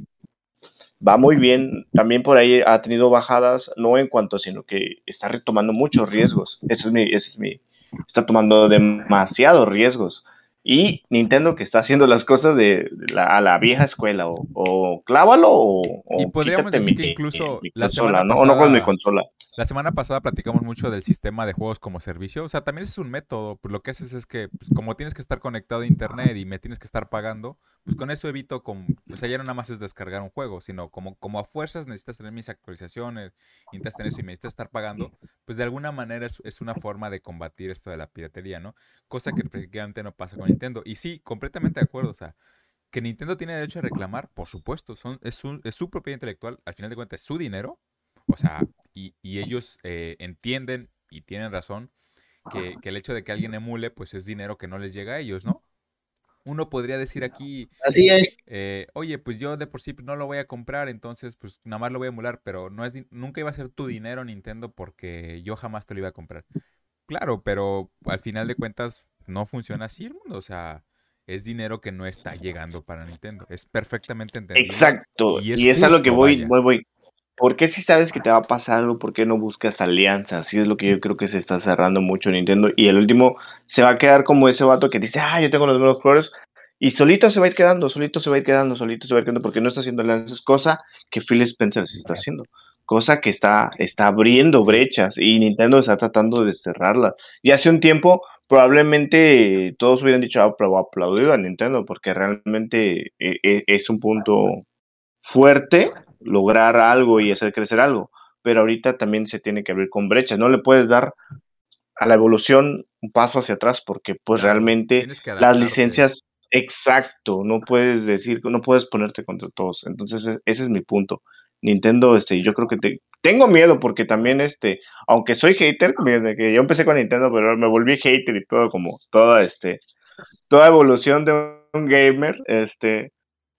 B: va muy bien. También por ahí ha tenido bajadas, no en cuanto, sino que está retomando muchos riesgos. Ese es mi, ese es mi, está tomando demasiados riesgos. Y Nintendo que está haciendo las cosas de, la, a la vieja escuela, o, o clávalo o,
A: Y podríamos decir
B: mi-
A: que incluso
B: mi
A: la
B: consola,
A: semana
B: ¿no? O no con mi
A: pasada-
B: consola.
A: La semana pasada platicamos mucho del sistema de juegos como servicio. O sea, también es un método. Pues lo que haces es que, pues, como tienes que estar conectado a internet y me tienes que estar pagando, pues con eso evito como. O sea, ya no nada más es descargar un juego, sino como, como a fuerzas necesitas tener mis actualizaciones, necesitas tener eso y me necesitas estar pagando. Pues de alguna manera es, es una forma de combatir esto de la piratería, ¿no? Cosa que prácticamente no pasa con Nintendo. Y sí, completamente de acuerdo. O sea, que Nintendo tiene derecho a reclamar, por supuesto, son, es, su, es su propiedad intelectual, al final de cuentas es su dinero, o sea, y, y ellos eh, entienden y tienen razón que, que el hecho de que alguien emule, pues es dinero que no les llega a ellos, ¿no? Uno podría decir aquí,
C: Así es.
A: eh, oye, pues yo de por sí no lo voy a comprar, entonces pues nada más lo voy a emular, pero no es, nunca iba a ser tu dinero Nintendo porque yo jamás te lo iba a comprar. Claro, pero al final de cuentas no funciona así el mundo, o sea, es dinero que no está llegando para Nintendo. Es perfectamente entendido.
B: Exacto. Y es, a lo que voy, voy, voy. ¿Por qué si sabes que te va a pasar algo, por qué no buscas alianzas? Así es lo que yo creo que se está cerrando mucho Nintendo. Y el último se va a quedar como ese vato que dice, ah, yo tengo los nuevos colores. Y solito se va a ir quedando, solito se va a ir quedando, solito se va a ir quedando, porque no está haciendo alianzas, cosa que Phil Spencer se está haciendo cosa que está, está abriendo brechas y Nintendo está tratando de cerrarlas. Y hace un tiempo probablemente todos hubieran dicho, ah, aplaudido a Nintendo, porque realmente e, e, es un punto fuerte lograr algo y hacer crecer algo, pero ahorita también se tiene que abrir con brechas, no le puedes dar a la evolución un paso hacia atrás porque pues realmente las licencias exacto, no puedes decir, no puedes ponerte contra todos. Entonces, e, ese es mi punto. Nintendo, este, yo creo que te, tengo miedo porque también, este, aunque soy hater, [LAUGHS] que yo empecé con Nintendo, pero me volví hater y todo, como toda, este, toda evolución de un gamer, este,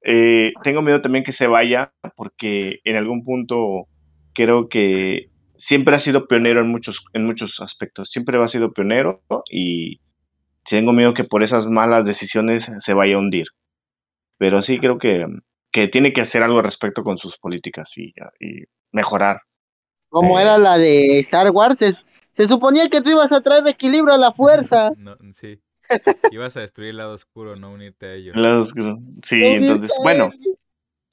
B: eh, tengo miedo también que se vaya porque en algún punto creo que siempre ha sido pionero en muchos, en muchos aspectos, siempre ha sido pionero y tengo miedo que por esas malas decisiones se vaya a hundir. Pero sí creo que que tiene que hacer algo al respecto con sus políticas y, mejorar.
C: Como era la de Star Wars, se, suponía que te ibas a traer equilibrio a la fuerza. [LAUGHS]
A: sí. Ibas a destruir el lado oscuro, no unirte a ellos.
B: Sí, entonces, bueno,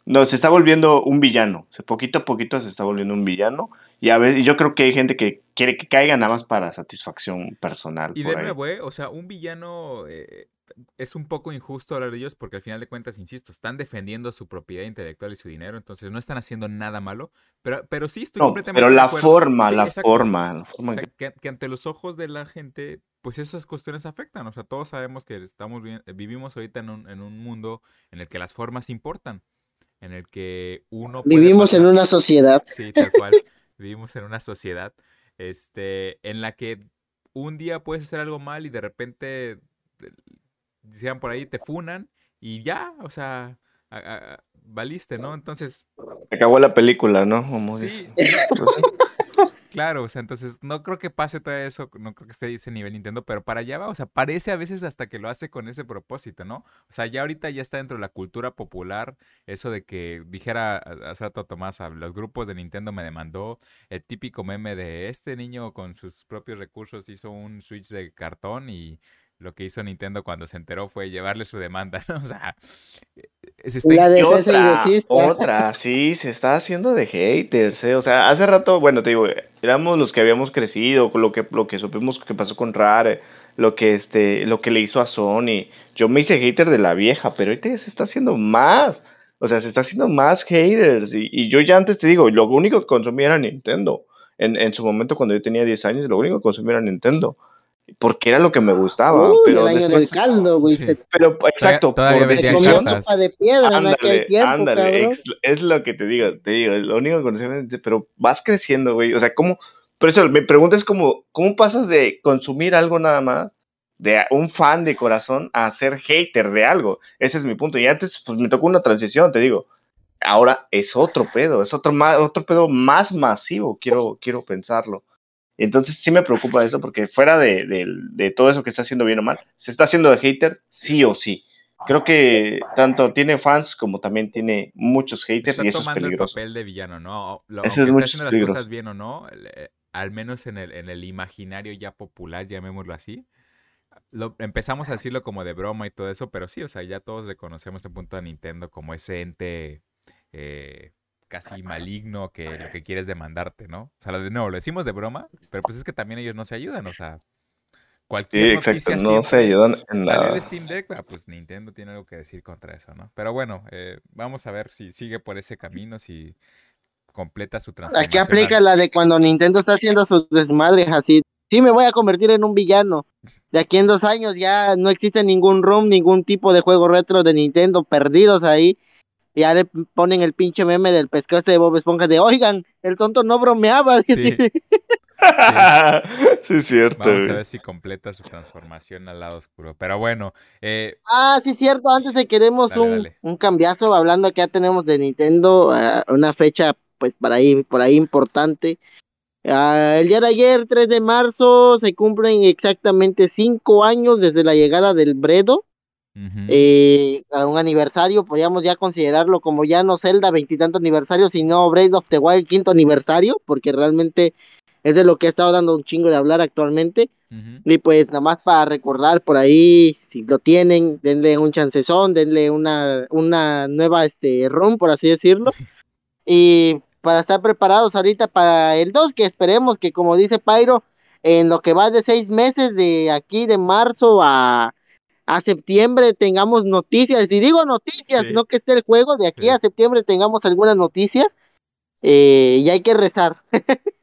B: no, se está volviendo un villano. Poquito a poquito se está volviendo un villano. Y a veces, yo creo que hay gente que quiere que caiga nada más para satisfacción personal.
A: Y de nuevo, ¿eh? o sea, un villano eh, es un poco injusto hablar de ellos porque al final de cuentas, insisto, están defendiendo su propiedad intelectual y su dinero, entonces no están haciendo nada malo, pero, pero sí estoy completamente
B: Pero la forma, la forma,
A: que, ante los ojos de la gente, pues esas cuestiones afectan, o sea, todos sabemos que estamos bien, vivimos ahorita en un, en un mundo en el que las formas importan, en el que uno...
C: Vivimos en una sociedad.
A: Sí, tal cual, [LAUGHS] vivimos en una sociedad, este, en la que un día puedes hacer algo mal y de repente decían por ahí, te funan y ya, o sea, valiste, ¿no? Entonces...
B: Acabó la película, ¿no?
A: sí. [LAUGHS] Claro, o sea, entonces no creo que pase todo eso, no creo que esté ese nivel Nintendo, pero para allá va, o sea, parece a veces hasta que lo hace con ese propósito, ¿no? O sea, ya ahorita ya está dentro de la cultura popular eso de que dijera hace rato Tomás, a los grupos de Nintendo me demandó el típico meme de este niño con sus propios recursos hizo un Switch de cartón y lo que hizo Nintendo cuando se enteró fue llevarle su demanda, [LAUGHS] ¿no? O sea,
C: se está de
B: otra, otra, [LAUGHS] sí, se está haciendo de haters, ¿eh? O sea, hace rato, bueno, te digo, éramos los que habíamos crecido, lo que, lo que supimos que pasó con Rare, lo que, este, lo que le hizo a Sony. Yo me hice hater de la vieja, pero ahorita se está haciendo más. O sea, se está haciendo más haters. Y, y yo ya antes te digo, lo único que consumía era Nintendo. En, en su momento, cuando yo tenía 10 años, lo único que consumía era Nintendo porque era lo que me gustaba. pero
C: el año del caldo, güey.
B: Pero exacto,
A: todavía
C: por de piedra en aquel tiempo, ándale,
B: es lo que te digo, te digo, lo único que conocemos pero vas creciendo, güey. O sea, ¿cómo? Por eso me pregunta es como, ¿cómo pasas de consumir algo nada más, de un fan de corazón, a ser hater de algo? Ese es mi punto. Y antes, pues me tocó una transición, te digo. Ahora es otro pedo, es otro, otro pedo más masivo, quiero, quiero pensarlo. Entonces sí me preocupa eso porque fuera de, todo eso que está haciendo bien o mal, se está haciendo de hater sí o sí. Creo que tanto tiene fans como también tiene muchos haters está y eso tomando
A: es
B: peligroso.
A: el papel de villano, ¿no? Lo, está haciendo las cosas bien o no, eh, al menos en el, en el imaginario ya popular, llamémoslo así. Lo, empezamos a decirlo como de broma y todo eso, pero sí, o sea, ya todos reconocemos el punto de Nintendo como ese ente eh, casi maligno que lo que quieres demandarte, ¿no? O sea, de nuevo, lo decimos de broma, pero pues es que también ellos no se ayudan, o sea, cualquier sí, noticia
B: no se ayudan en nada.
A: el Steam Deck, ah, pues Nintendo tiene algo que decir contra eso, ¿no? Pero bueno, eh, vamos a ver si sigue por ese camino, si completa su transformación.
C: Aquí aplica la de cuando Nintendo está haciendo sus desmadres así. Sí, me voy a convertir en un villano. De aquí en dos años ya no existe ningún ROM, ningún tipo de juego retro de Nintendo perdidos ahí ya le ponen el pinche meme del pescado de Bob Esponja de, oigan, el tonto no bromeaba. [LAUGHS]
B: Sí, sí. [LAUGHS] cierto.
A: Vamos a ver si completa su transformación al lado oscuro. Pero bueno. Eh...
C: Ah, sí, cierto. Antes de queremos un, un cambiazo, hablando que ya tenemos de Nintendo, uh, una fecha, pues, para ahí, por ahí importante. Uh, el día de ayer, 3 de marzo, se cumplen exactamente cinco años desde la llegada del Bredo eh, a un aniversario, podríamos ya considerarlo como ya no Zelda veintitantos aniversario, sino Breath of the Wild quinto aniversario, porque realmente es de lo que ha estado dando un chingo de hablar actualmente. Y pues nada más para recordar por ahí, si lo tienen, denle un chancezón, denle una, una nueva este ROM, por así decirlo. [LAUGHS] y para estar preparados ahorita para el 2, que esperemos que como dice Pyro, en lo que va de seis meses de aquí de marzo a, a septiembre tengamos noticias. Y digo noticias, no que esté el juego, de aquí a septiembre tengamos alguna noticia. Eh, y hay que rezar. [LAUGHS]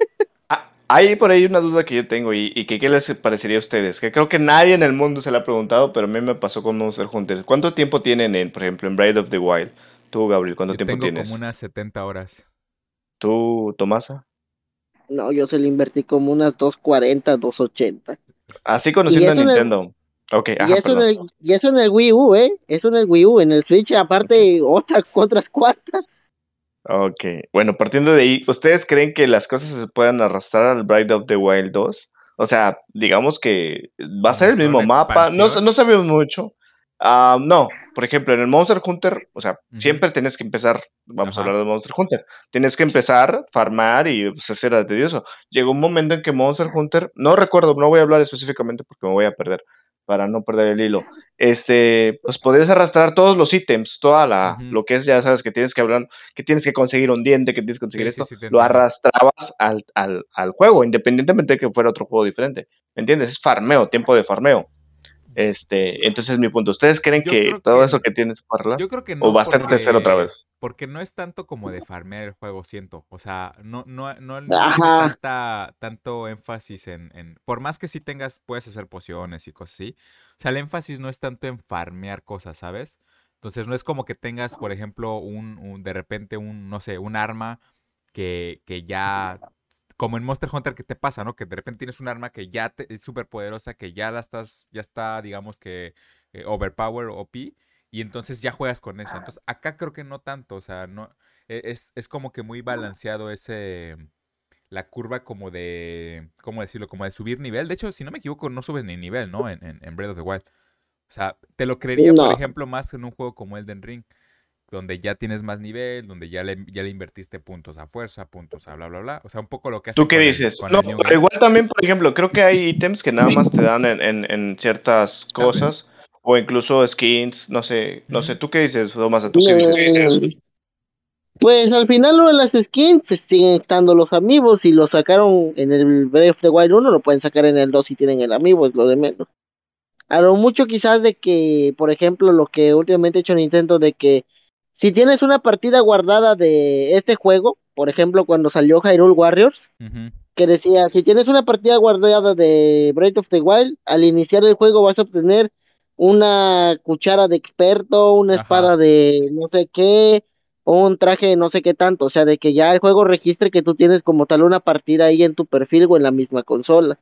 B: Ah, hay por ahí una duda que yo tengo y, y que qué les parecería a ustedes, que creo que nadie en el mundo se la ha preguntado, pero a mí me pasó con Monster Hunter. ¿Cuánto tiempo tienen, en, por ejemplo, en Bride of the Wild? Tú, Gabriel, ¿cuánto tiempo
A: tengo
B: tienes?
A: como unas 70 horas.
B: ¿Tú, Tomasa?
C: No, yo se le invertí como unas 240, 280.
B: Así conociendo a Nintendo. Okay,
C: y, eso en el, y eso en el Wii U, ¿eh? Eso en el Wii U. En el Switch, aparte, [LAUGHS] otras, otras cuantas.
B: Ok, bueno, partiendo de ahí, ¿ustedes creen que las cosas se puedan arrastrar al Bride of the Wild 2? O sea, digamos que va a ser el mismo mapa, no, no sabemos mucho, Ah, no, por ejemplo, en el Monster Hunter, o sea, siempre tienes que empezar, vamos a hablar de Monster Hunter, tienes que empezar, farmar y pues, hacer tedioso. Llegó un momento en que Monster Hunter, no recuerdo, no voy a hablar específicamente porque me voy a perder, para no perder el hilo. Este, pues podrías arrastrar todos los ítems, toda la, lo que es, ya sabes, que tienes que hablar, que tienes que conseguir un diente, que tienes que conseguir esto, lo arrastrabas al, al, al juego, independientemente de que fuera otro juego diferente. ¿Me entiendes? Es farmeo, tiempo de farmeo. Este, entonces mi punto, ¿ustedes creen que todo eso que tienes para
A: Yo creo que no.
B: ¿O va a ser tercero otra vez?
A: Porque no es tanto como de farmear el juego, siento. O sea, no, no, no, no tanto énfasis en, en, Por más que sí tengas, puedes hacer pociones y cosas así. O sea, el énfasis no es tanto en farmear cosas, ¿sabes? Entonces no es como que tengas, por ejemplo, un, un de repente un, no sé, un arma que, que ya como en Monster Hunter que te pasa, ¿no? Que de repente tienes un arma que ya es súper poderosa, que ya la estás, ya está, digamos que eh, overpower OP, y entonces ya juegas con esa. Entonces acá creo que no tanto, o sea, no, e, es, es como que muy balanceado ese, la curva como de, ¿cómo decirlo? Como de subir nivel. De hecho, si no me equivoco, no subes ni nivel, ¿no? En, en, en Breath of the Wild. O sea, te lo creería, por ejemplo, más en un juego como Elden Ring donde ya tienes más nivel, donde ya le, ya le invertiste puntos a fuerza, puntos a bla, bla, bla. O sea, un poco lo que hace.
B: ¿Tú qué dices? no, pero igual también, por ejemplo, creo que hay ítems que nada más te dan en, en, ciertas cosas, o incluso skins, no sé, no sé, ¿tú qué dices, Tomás? ¿Tú qué dices?
C: Pues al final lo de las skins pues, siguen estando los amigos y lo sacaron en el Breath of the Wild 1, lo pueden sacar en el 2 si tienen el amigo, es lo de menos. A lo mucho quizás de que, por ejemplo, lo que últimamente ha hecho Nintendo de que si tienes una partida guardada de este juego, por ejemplo, cuando salió Hyrule Warriors, que decía, si tienes una partida guardada de Breath of the Wild, al iniciar el juego vas a obtener una cuchara de experto, una espada de no sé qué, o un traje de no sé qué tanto, o sea, de que ya el juego registre que tú tienes como tal una partida ahí en tu perfil o en la misma consola.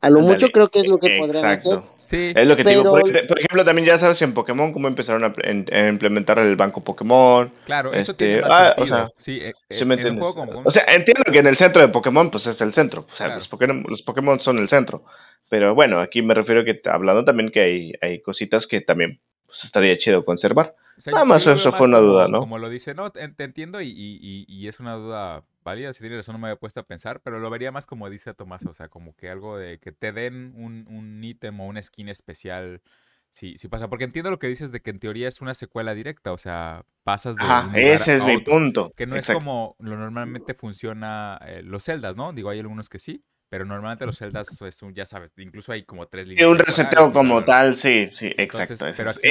C: A lo mucho creo que es lo que podrían hacer.
B: Sí. Es lo que digo. Por, ejemplo, también ya sabes en Pokémon cómo empezaron a, implementar el banco Pokémon.
A: Claro, eso tiene este, más ah, sentido. O sea, sí, eh,
B: eh, o sea, entiendo que en el centro de Pokémon, pues es el centro. O sea, los, Pokémon, los Pokémon son el centro. Pero bueno, aquí me refiero que hablando también que hay, hay cositas que también pues, estaría chido conservar. Nada más eso fue una duda, ¿no?
A: Como lo dice, no, te, entiendo y, y, y, es una duda válida, si tienes razón no me había puesto a pensar, pero lo vería más como dice Tomás, o sea, como que algo de que te den un, un ítem o una skin especial. Sí, sí pasa, porque entiendo lo que dices de que en teoría es una secuela directa, o sea, pasas de...
B: Ah, ese es mi punto.
A: Que no es como lo normalmente funciona eh, los celdas, ¿no? Digo, hay algunos que sí, pero normalmente los celdas, pues, ya sabes, incluso hay como tres líneas.
B: Sí, un reseteo como tal, sí, sí, exacto.
A: pero aquí,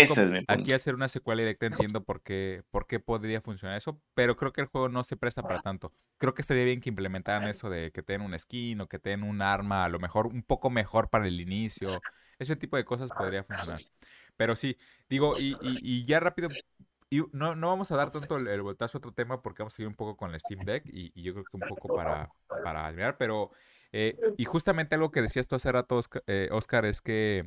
A: aquí hacer una secuela directa entiendo por qué, por qué podría funcionar eso, pero creo que el juego no se presta para tanto. Creo que estaría bien que implementaran eso de que tengan un skin o que tengan un arma, a lo mejor un poco mejor para el inicio. Ese tipo de cosas podría funcionar. Pero sí, digo, y, y, ya rápido y no, no vamos a dar tanto el, voltazo a otro tema porque vamos a seguir un poco con el Steam Deck y, y yo creo que un poco para, para admirar, pero eh, y justamente algo que decías tú hace rato, Oscar, eh, es que,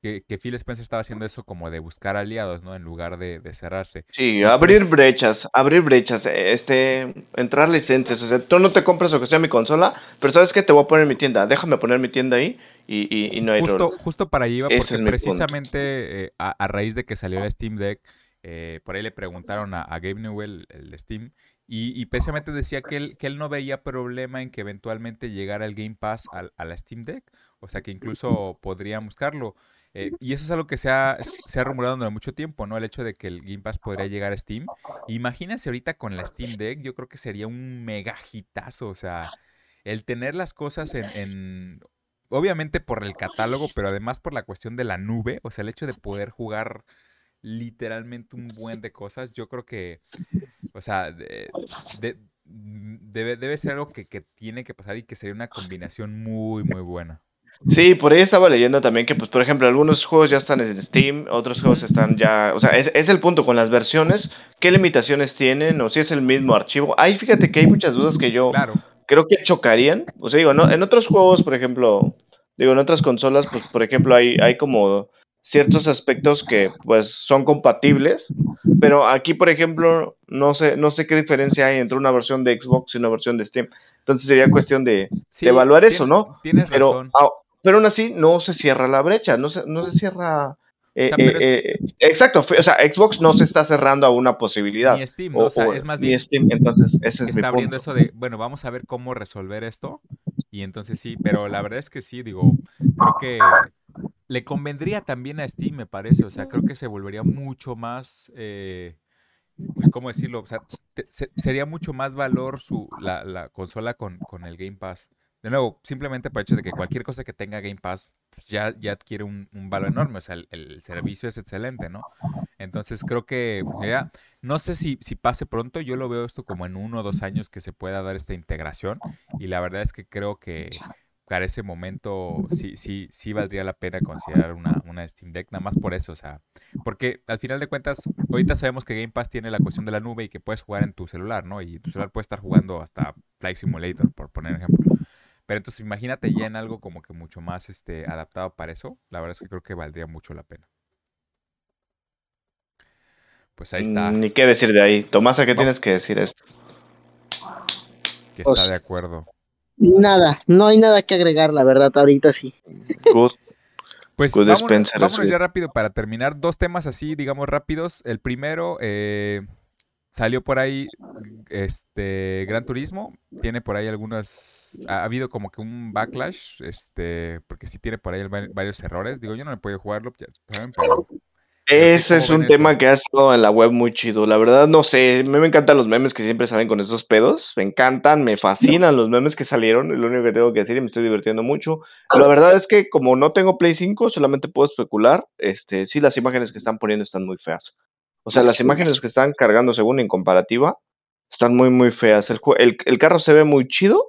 A: que, Phil Spencer estaba haciendo eso como de buscar aliados, ¿no? En lugar de, cerrarse.
B: Sí, abrir pues brechas, abrir brechas, este, entrar licencias. O sea, tú no te compras o que sea mi consola, pero ¿sabes qué? Te voy a poner mi tienda. Déjame poner mi tienda ahí y, no hay
A: justo, justo para allá iba, porque precisamente eh, a, raíz de que salió el Steam Deck, eh, por ahí le preguntaron a, Gabe Newell, el Steam, y, precisamente decía que él, que él no veía problema en que eventualmente llegara el Game Pass a, la Steam Deck, o sea que incluso podría buscarlo. Eh, y eso es algo que se ha, se ha rumorado durante mucho tiempo, ¿no? El hecho de que el Game Pass podría llegar a Steam. Imagínense ahorita con la Steam Deck, yo creo que sería un mega hitazo, o sea, el tener las cosas en obviamente por el catálogo, pero además por la cuestión de la nube, o sea, el hecho de poder jugar literalmente un buen de cosas, yo creo que, o sea, debe, debe, ser algo que, tiene que pasar y que sería una combinación muy, muy buena.
B: Sí, por ahí estaba leyendo también que, pues, por ejemplo, algunos juegos ya están en Steam, otros juegos están ya, o sea, es, es el punto con las versiones, qué limitaciones tienen o si es el mismo archivo. Ahí fíjate que hay muchas dudas que yo, claro creo que chocarían. O sea, digo, ¿no? en otros juegos, por ejemplo, digo, en otras consolas, pues, por ejemplo, hay, hay como ciertos aspectos que, pues, son compatibles, pero aquí, por ejemplo, no sé, no sé qué diferencia hay entre una versión de Xbox y una versión de Steam. Entonces sería cuestión de, evaluar eso, ¿no?
A: Tienes
B: pero,
A: razón.
B: pero aún así no se cierra la brecha, no se, no se cierra eh, eh, eh, exacto, o sea, Xbox no se está cerrando a una posibilidad.
A: Ni Steam, o, sea, es más
B: bien. Ni Steam, entonces ese es
A: Está abriendo eso de, bueno, vamos a ver cómo resolver esto. Y entonces sí, pero la verdad es que sí, digo, creo que le convendría también a Steam, me parece. O sea, creo que se volvería mucho más. Pues, ¿Cómo decirlo? O sea, sería mucho más valor su, la, la consola con, con el Game Pass. De nuevo, simplemente por el hecho de que cualquier cosa que tenga Game Pass pues, ya, ya adquiere un, valor enorme. O sea, el, servicio es excelente, ¿no? Entonces creo que ya, no sé si, si pase pronto. Yo lo veo esto como en uno o dos años que se pueda dar esta integración. Y la verdad es que creo que para ese momento sí, sí, sí valdría la pena considerar una, una Steam Deck, nada más por eso, o sea, porque al final de cuentas, ahorita sabemos que Game Pass tiene la cuestión de la nube y que puedes jugar en tu celular, ¿no? Y tu celular puede estar jugando hasta Flight Simulator, por poner ejemplo. Pero entonces imagínate ya en algo como que mucho más este, adaptado para eso. La verdad es que creo que valdría mucho la pena. Pues ahí está.
B: Ni qué decir de ahí. Tomás, ¿a qué tienes que decir esto?
A: Que está de acuerdo.
C: Nada, no hay nada que agregar, la verdad, ahorita sí.
A: Pues vámonos, ya rápido para terminar. Dos temas así, digamos, rápidos. El primero, eh, Salió por ahí este Gran Turismo, tiene por ahí algunas ha habido como que un backlash, este, porque sí tiene por ahí varios errores. Digo, yo no he podido jugarlo, ¿saben? pero
B: ese es un tema que ha estado en la web muy chido. La verdad, no sé, me, me encantan los memes que siempre salen con esos pedos. Me encantan, me fascinan los memes que salieron. Es lo único que tengo que decir y me estoy divirtiendo mucho. La verdad es que como no tengo Play 5, solamente puedo especular. Este, sí, las imágenes que están poniendo están muy feas. O sea, las imágenes que están cargando según en comparativa están muy, muy feas. El, el, carro se ve muy chido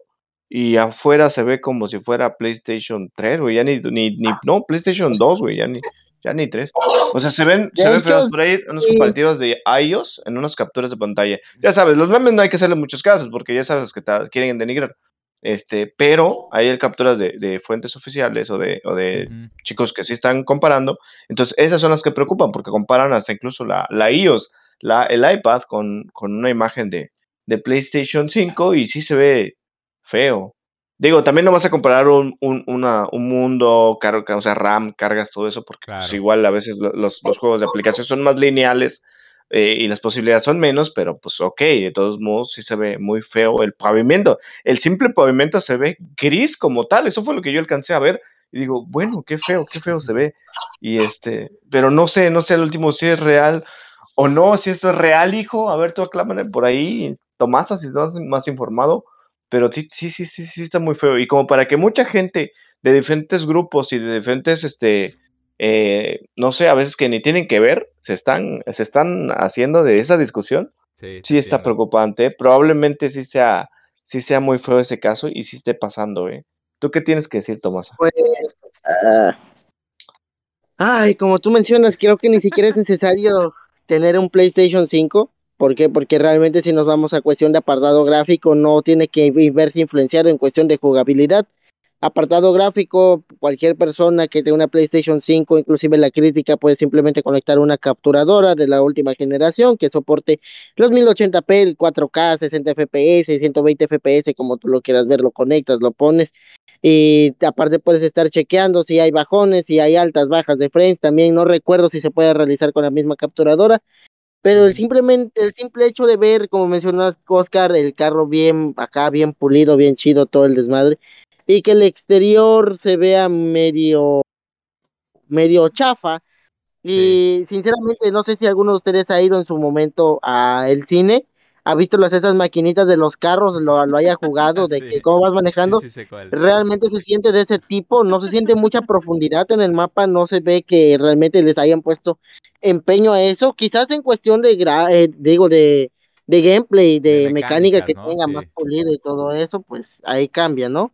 B: y afuera se ve como si fuera PlayStation 3, güey. Ya ni, ni, ni, no, PlayStation 2, güey, ya ni, ya ni 3. O sea, se ven, se ven feas por ahí unas comparativas de iOS en unas capturas de pantalla. Ya sabes, los memes no hay que hacerle muchos casos porque ya sabes que te quieren denigrar. Este, pero hay capturas de, fuentes oficiales o de, o de chicos que sí están comparando. Entonces, esas son las que preocupan porque comparan hasta incluso la, la iOS, la, el iPad con, con una imagen de, de, PlayStation 5 y sí se ve feo. Digo, también no vas a comparar un, un, una, un mundo, o sea, RAM, cargas, todo eso, porque pues, igual a veces los, los, juegos de aplicación son más lineales eh, y las posibilidades son menos, pero pues ok, de todos modos sí se ve muy feo el pavimento. El simple pavimento se ve gris como tal, eso fue lo que yo alcancé a ver. Y digo, bueno, qué feo, qué feo se ve. Y este, pero no sé, no sé el último si es real o no, si esto es real, hijo. A ver, tú aclámame por ahí, Tomasa, si estás más informado. Pero sí, sí, sí, sí, sí está muy feo. Y como para que mucha gente de diferentes grupos y de diferentes este, eh, no sé, a veces que ni tienen que ver, se están, se están haciendo de esa discusión. Sí, está preocupante. Probablemente sí sea, sí sea muy feo ese caso y sí esté pasando, ¿eh? ¿Tú qué tienes que decir, Tomás?
C: Pues, ah, ay, como tú mencionas, creo que ni siquiera es necesario tener un PlayStation 5. ¿Por qué? Porque realmente si nos vamos a cuestión de apartado gráfico, no tiene que verse influenciado en cuestión de jugabilidad. Apartado gráfico, cualquier persona que tenga una PlayStation 5, inclusive la crítica, puede simplemente conectar una capturadora de la última generación que soporte los 1080p, el 4K, 60 FPS, 120 FPS, como tú lo quieras ver, lo conectas, lo pones. Y aparte puedes estar chequeando si hay bajones, si hay altas, bajas de frames, también no recuerdo si se puede realizar con la misma capturadora, pero el simplemente el simple hecho de ver, como mencionas Oscar, el carro bien acá, bien pulido, bien chido, todo el desmadre, y que el exterior se vea medio medio chafa. Y sinceramente no sé si alguno de ustedes ha ido en su momento al cine ha visto las esas maquinitas de los carros, lo, lo haya jugado, [LAUGHS] de que cómo vas manejando, realmente se siente de ese tipo, no se siente mucha profundidad en el mapa, no se ve que realmente les hayan puesto empeño a eso, quizás en cuestión de, eh, digo, de, de gameplay, de, mecánica que tenga más pulido y todo eso, pues ahí cambia, ¿no?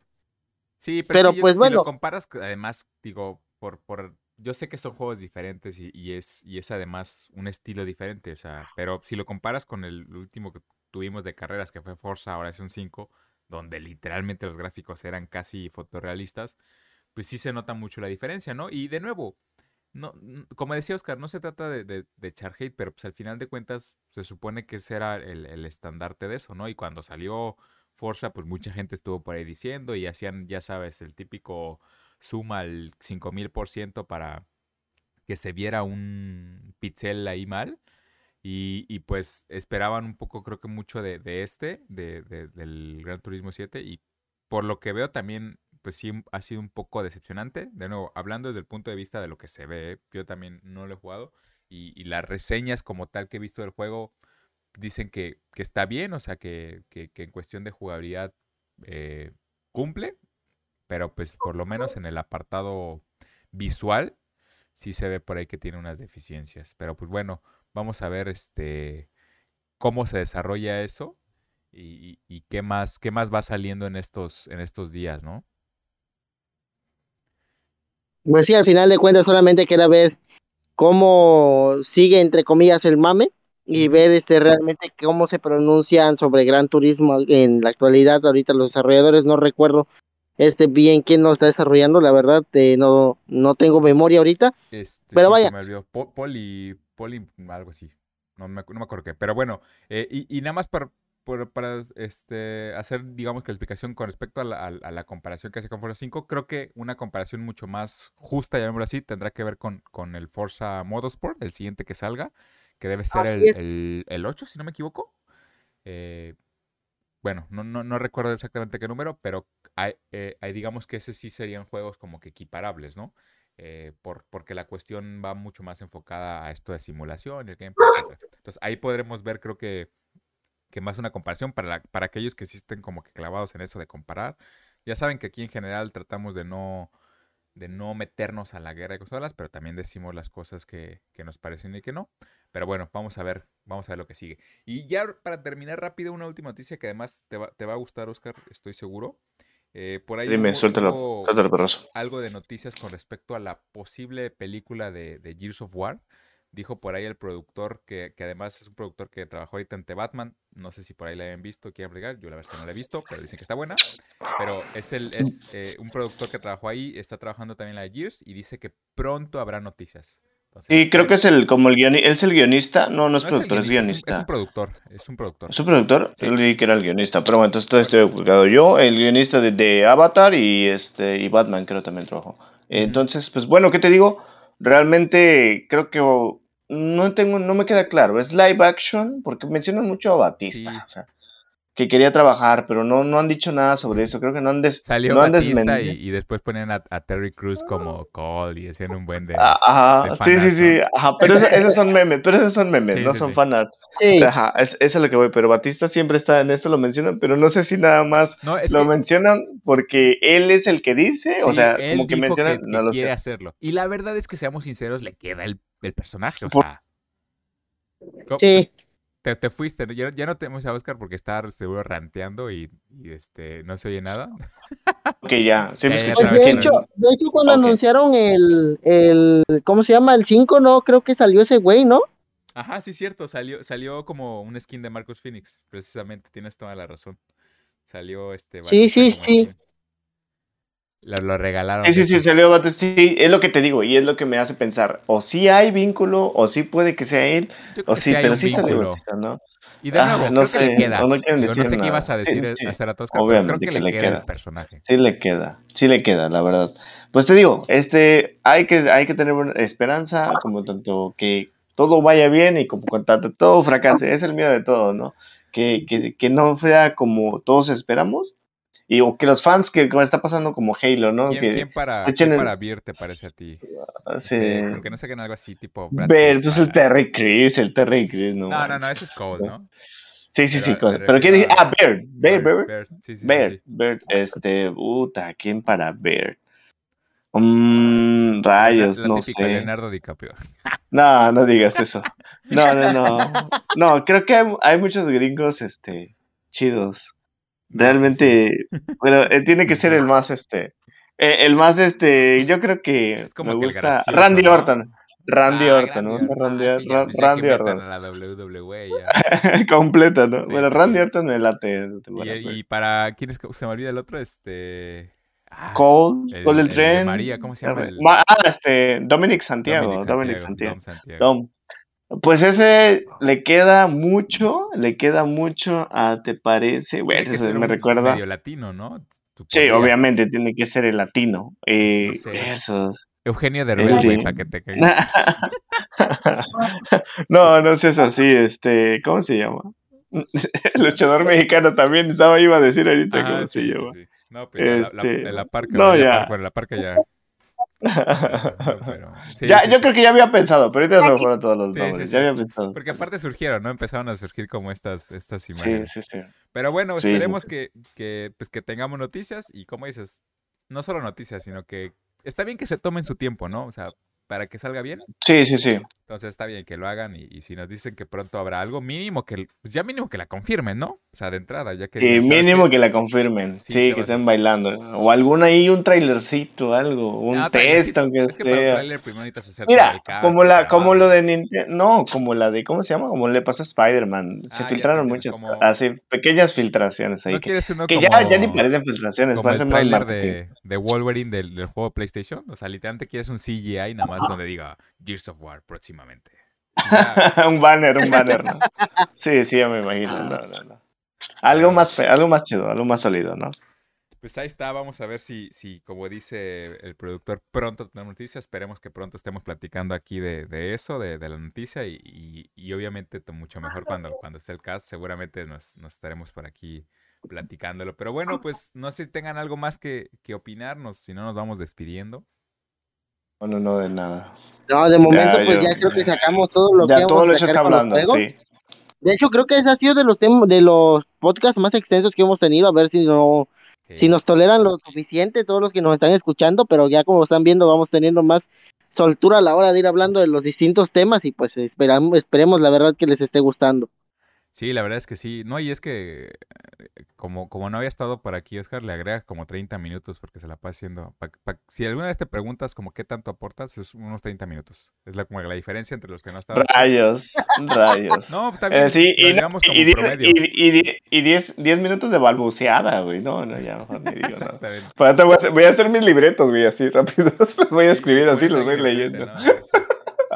A: Sí, pero, pues si bueno. lo comparas, además, digo, por, por yo sé que son juegos diferentes y, es, y es además un estilo diferente, o sea, pero si lo comparas con el último que tuvimos de carreras, que fue Forza Horizon 5, donde literalmente los gráficos eran casi fotorrealistas, pues sí se nota mucho la diferencia, ¿no? Y de nuevo, no, como decía Oscar, no se trata de, de, echar hate, pero pues al final de cuentas se supone que ese era el, el estandarte de eso, ¿no? Y cuando salió Forza, pues mucha gente estuvo por ahí diciendo y hacían, ya sabes, el típico suma al 5000% para que se viera un pixel ahí mal. Y, pues esperaban un poco, creo que mucho de, este, de, del Gran Turismo 7. Y por lo que veo también, pues sí, ha sido un poco decepcionante. De nuevo, hablando desde el punto de vista de lo que se ve, yo también no lo he jugado. Y, las reseñas como tal que he visto del juego dicen que, está bien, o sea, que, en cuestión de jugabilidad eh, cumple pero pues por lo menos en el apartado visual sí se ve por ahí que tiene unas deficiencias. Pero pues bueno, vamos a ver este cómo se desarrolla eso y, qué más qué más va saliendo en estos en estos días, ¿no?
C: Pues sí, al final de cuentas solamente queda ver cómo sigue entre comillas el mame y ver este realmente cómo se pronuncian sobre Gran Turismo en la actualidad. Ahorita los desarrolladores no recuerdo este bien quién lo está desarrollando, la verdad eh, no, no tengo memoria ahorita, este, pero vaya.
A: Me Poli, Poli, algo así, no me, no me acuerdo qué, pero bueno, eh, y, y, nada más para, para este, hacer, digamos, que la explicación con respecto a la, a, la comparación que hace con Forza 5, creo que una comparación mucho más justa, llamémoslo así, tendrá que ver con, con el Forza Motorsport, el siguiente que salga, que debe ser el, el, el, 8, si no me equivoco. Eh, bueno, no, no, no, recuerdo exactamente qué número, pero eh, hay, digamos que ese sí serían juegos como que equiparables, ¿no? Eh, por, porque la cuestión va mucho más enfocada a esto de simulación, el gameplay, etc. Entonces ahí podremos ver, creo que, que más una comparación para, para aquellos que sí estén como que clavados en eso de comparar. Ya saben que aquí en general tratamos de no, de no meternos a la guerra de consolas, pero también decimos las cosas que, que nos parecen y que no. Pero bueno, vamos a ver, vamos a ver lo que sigue. Y ya para terminar rápido, una última noticia que además te va, te va a gustar, Oscar, estoy seguro. Eh, por ahí
B: Dime, suéltalo,
A: algo de noticias con respecto a la posible película de, de Gears of War. Dijo por ahí el productor, que, que, además es un productor que trabajó ahorita en The Batman. No sé si por ahí la hayan visto, quieren agregar. Yo la verdad es que no la he visto, pero dicen que está buena. Pero es, el, es eh, un productor que trabajó ahí, está trabajando también en la de Gears y dice que pronto habrá noticias.
B: Y creo que es el como el guionista, ¿es el guionista? No, no es productor, es, guionista.
A: Es un, productor, es un productor.
B: ¿Es un productor? Sí. Yo que era el guionista, pero bueno, entonces estoy equivocado. Yo, el guionista de, Avatar y este y Batman creo también trabajó. Entonces, pues bueno, ¿qué te digo? Realmente creo que no tengo, no me queda claro. ¿Es live action? Porque mencionan mucho a Batista. O sea, que quería trabajar, pero no, no han dicho nada sobre eso. Creo que no han des,
A: Salió Batista y, después ponían a, Terry Cruz como Cole y hacían un buen de.
B: Ah, ajá, sí, sí, sí. Ajá, pero esos son memes, pero esos son memes, no son fanarts. Sí. Ajá, es, eso es lo que voy. Pero Batista siempre está en esto, lo mencionan, pero no sé si nada más lo mencionan porque él es el que dice, o sea, como que mencionan.
A: no lo quiere hacerlo. Y la verdad es que, seamos sinceros, le queda el, el personaje, o sea.
C: Sí.
A: Te, fuiste, ya, ya, no tenemos a Oscar porque está seguro ranteando y, este no se oye nada. [LAUGHS]
B: Ok, ya.
C: Sí de, hecho, de hecho, cuando anunciaron el, el, ¿cómo se llama? El 5, no, creo que salió ese güey, ¿no?
A: Ajá, sí, cierto, salió, salió como un skin de Marcus Phoenix, precisamente, tienes toda la razón. Salió este.
C: Sí, sí, sí.
A: Lo, lo regalaron.
B: Sí, sí, sí, salió Bates. Sí, es lo que te digo y es lo que me hace pensar. O sí hay vínculo, o sí puede que sea él, o sí,
A: hay
B: pero
A: un
B: sí salió
A: vínculo.
B: Batista, ¿no?
A: Y de
B: Ah,
A: nuevo,
B: no
A: creo que le
B: sé,
A: queda.
B: no
A: Digo, no sé qué ibas a
B: nada. Sí,
A: decir
B: sí,
A: a Zaratustra, pero creo
B: obviamente
A: que
B: que
A: le
B: le
A: queda el
B: queda.
A: personaje.
B: Sí le queda, sí le queda, la verdad. Pues te digo, este, hay que, hay que tener esperanza, como tanto que todo vaya bien y como tanto todo fracase, es el miedo de todo, ¿no? Que, que, que no sea como todos esperamos, y o que los fans, que como está pasando como Halo, ¿no?
A: ¿Quién,
B: que
A: quién para,
B: echen
A: quién para Beer te parece a ti?
B: se-
A: Sí, aunque no saquen algo así tipo
B: ver, pues el Terry Crews, el Terry Crews, no.
A: No, no, no, ese es Cole, ¿no?
B: Sí, sí, sí,
A: pero
B: pero ¿quién dice? Ah, Bear, Bear, Bear,
A: Bear, sí, sí, sí, sí.
B: Este, puta, ¿quién para Bear? Mmm, rayos,
A: la, la
B: no sé.
A: Leonardo DiCaprio. [LAUGHS]
B: No, no digas eso. No, no, no. No, creo que hay, hay muchos gringos, este, chidos. Realmente, pero eh, tiene que ser el más, este, eh, el más, este, yo creo que
A: Es como
B: me
A: que
B: gusta
A: gracioso,
B: Randy
A: ¿no?
B: Orton. Randy
A: Ah,
B: Orton.
A: Ah,
B: Randy, Randy Orton.
A: a la WWE ya. [LAUGHS]
B: Completa, ¿no?
A: Sí,
B: Bueno,
A: sí,
B: Randy. Orton me late.
A: Y,
B: fe.
A: y para quién es se me olvida el otro, este. ah,
B: Cole,
A: el-
B: Cole el, tren.
A: María, ¿cómo se llama el-
B: Ah, este, Dominic Santiago.
A: Dominic
B: Dominic
A: Santiago,
B: Santiago.
A: Dom Santiago.
B: Dom. Pues ese le queda mucho, le queda mucho a, ¿te parece? Bueno, me
A: un
B: recuerda.
A: medio latino, ¿no?
B: Sí, obviamente tiene que ser el latino. Eh,
A: no sé.
B: esos.
A: Eugenio Derbez,
B: Sí.
A: güey, para que te caigas. [LAUGHS]
B: no, no sé, es así, este, ¿cómo se llama? [LAUGHS] El luchador mexicano también estaba, iba a decir ahorita
A: Ajá,
B: cómo se
A: sí, sí,
B: llama.
A: sí. No, pues ya la, la,
B: Este,
A: la parca,
B: no,
A: ya, bueno, la parca ya. No, pero- sí,
B: ya,
A: sí,
B: yo
A: sí.
B: creo que ya había pensado, pero ahorita se me fueron todos los
A: Sí,
B: nombres.
A: sí,
B: Ya había pensado.
A: Porque aparte surgieron, ¿no? Empezaron a surgir como estas, estas
B: Sí,
A: imágenes.
B: sí, sí.
A: Pero bueno,
B: Sí, sí,
A: esperemos
B: sí.
A: Que, que, pues, que tengamos noticias y como dices, no solo noticias, sino que está bien que se tomen su tiempo, ¿no? O sea, para que salga bien.
B: Sí, sí, sí.
A: Entonces está bien que lo hagan y, y si nos dicen que pronto habrá algo, mínimo que, pues ya mínimo que la confirmen, ¿no? O sea, de entrada, ya que...
B: Sí,
A: digan, ¿sabes
B: mínimo que la confirmen.
A: Sí,
B: que estén bailando. O alguna ahí, un trailercito, algo. Un
A: Ah,
B: test, aunque
A: Es que para un
B: sea.
A: trailer primero necesitas hacer todo
B: Mira,
A: el cast,
B: como
A: el
B: la, como lo de Nintendo, no, como la de, ¿cómo se llama? Como le pasó a Spider-Man.
A: Ah,
B: Se
A: ya
B: filtraron muchas,
A: como-
B: así, pequeñas filtraciones ahí.
A: ¿No
B: que
A: uno
B: que
A: como,
B: ya, ya ni parecen filtraciones,
A: como el
B: parecen más
A: trailer de, de Wolverine del, del juego PlayStation? O sea, literalmente quieres un CGI nada más donde diga Gears of War próximamente. Y ya, [LAUGHS]
B: un banner, un banner, ¿no? [LAUGHS] Sí, sí, ya me imagino. No, no, no. Algo más, fe- algo más chido, algo más sólido, ¿no?
A: Pues ahí está, vamos a ver si, si como dice el productor, pronto tenemos noticias. Esperemos que pronto estemos platicando aquí de, de eso, de, de la noticia, y, y- y obviamente mucho mejor cuando, cuando esté el cast. Seguramente nos, nos estaremos por aquí platicándolo. Pero bueno, pues no sé si tengan algo más que, que opinarnos, si no nos vamos despidiendo.
B: No, no, no, de nada.
C: No, de momento,
B: Ya,
C: pues
B: yo-
C: ya creo que sacamos todo lo
B: ya
C: que
B: todo
C: vamos
B: lo
C: a sacar
B: está
C: los
B: hablando,
C: juegos.
B: sí.
C: De hecho, creo que ese ha sido de los tem- de los podcasts más extensos que hemos tenido. A ver si no, si nos toleran lo suficiente todos los que nos están escuchando, pero ya como están viendo, vamos teniendo más soltura a la hora de ir hablando de los distintos temas y pues esperamos, esperemos la verdad que les esté gustando.
A: Sí, la verdad es que sí. No, y es que eh, como, como no había estado por aquí, Oscar, le agrega como 30 minutos porque se la pasa haciendo. pa- pa- si alguna vez te preguntas como qué tanto aportas, es unos 30 minutos. Es la, como la diferencia entre los que no estaban.
B: Rayos, rayos. [LAUGHS]
A: No, pues está bien.
B: Eh, sí,
A: lo
B: y, no-
A: llevamos como
B: y, diez-
A: promedio.
B: y, y, die- y diez, diez minutos de balbuceada, güey. No, no, ya mejor ni [LAUGHS] digo.
A: Exactamente.
B: Voy, a hacer, voy a hacer mis libretos, güey, así rápido. [LAUGHS] Los voy a escribir así, los voy leyendo.
A: ¿no?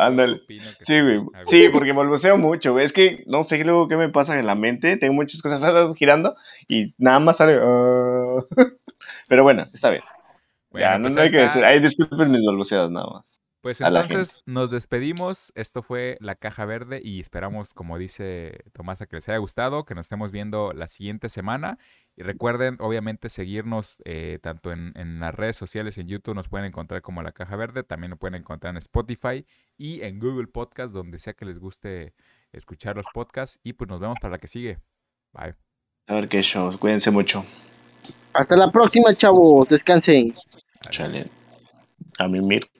A: Sí.
B: Ándale.
A: Que
B: Sí, güey. Sí, porque balbuceo mucho, güey. Es que no sé luego qué me pasa en la mente. Tengo muchas cosas [LAUGHS] girando y nada más sale. "Ah". [LAUGHS] Pero bueno, está bien.
A: Bueno,
B: ya, no,
A: pues
B: no hay que decir. Ay, disculpen mis balbuceadas, nada más.
A: Pues entonces nos despedimos. Esto fue La Caja Verde y esperamos, como dice Tomás, a que les haya gustado, que nos estemos viendo la siguiente semana. Y recuerden, obviamente, seguirnos eh, tanto en, en las redes sociales, en YouTube nos pueden encontrar como La Caja Verde, también lo pueden encontrar en Spotify y en Google Podcast, donde sea que les guste escuchar los podcasts. Y pues nos vemos para la que sigue. Bye.
B: A ver qué show. Cuídense mucho.
C: Hasta la próxima, chavos. Descansen.
B: Chale. A mimir.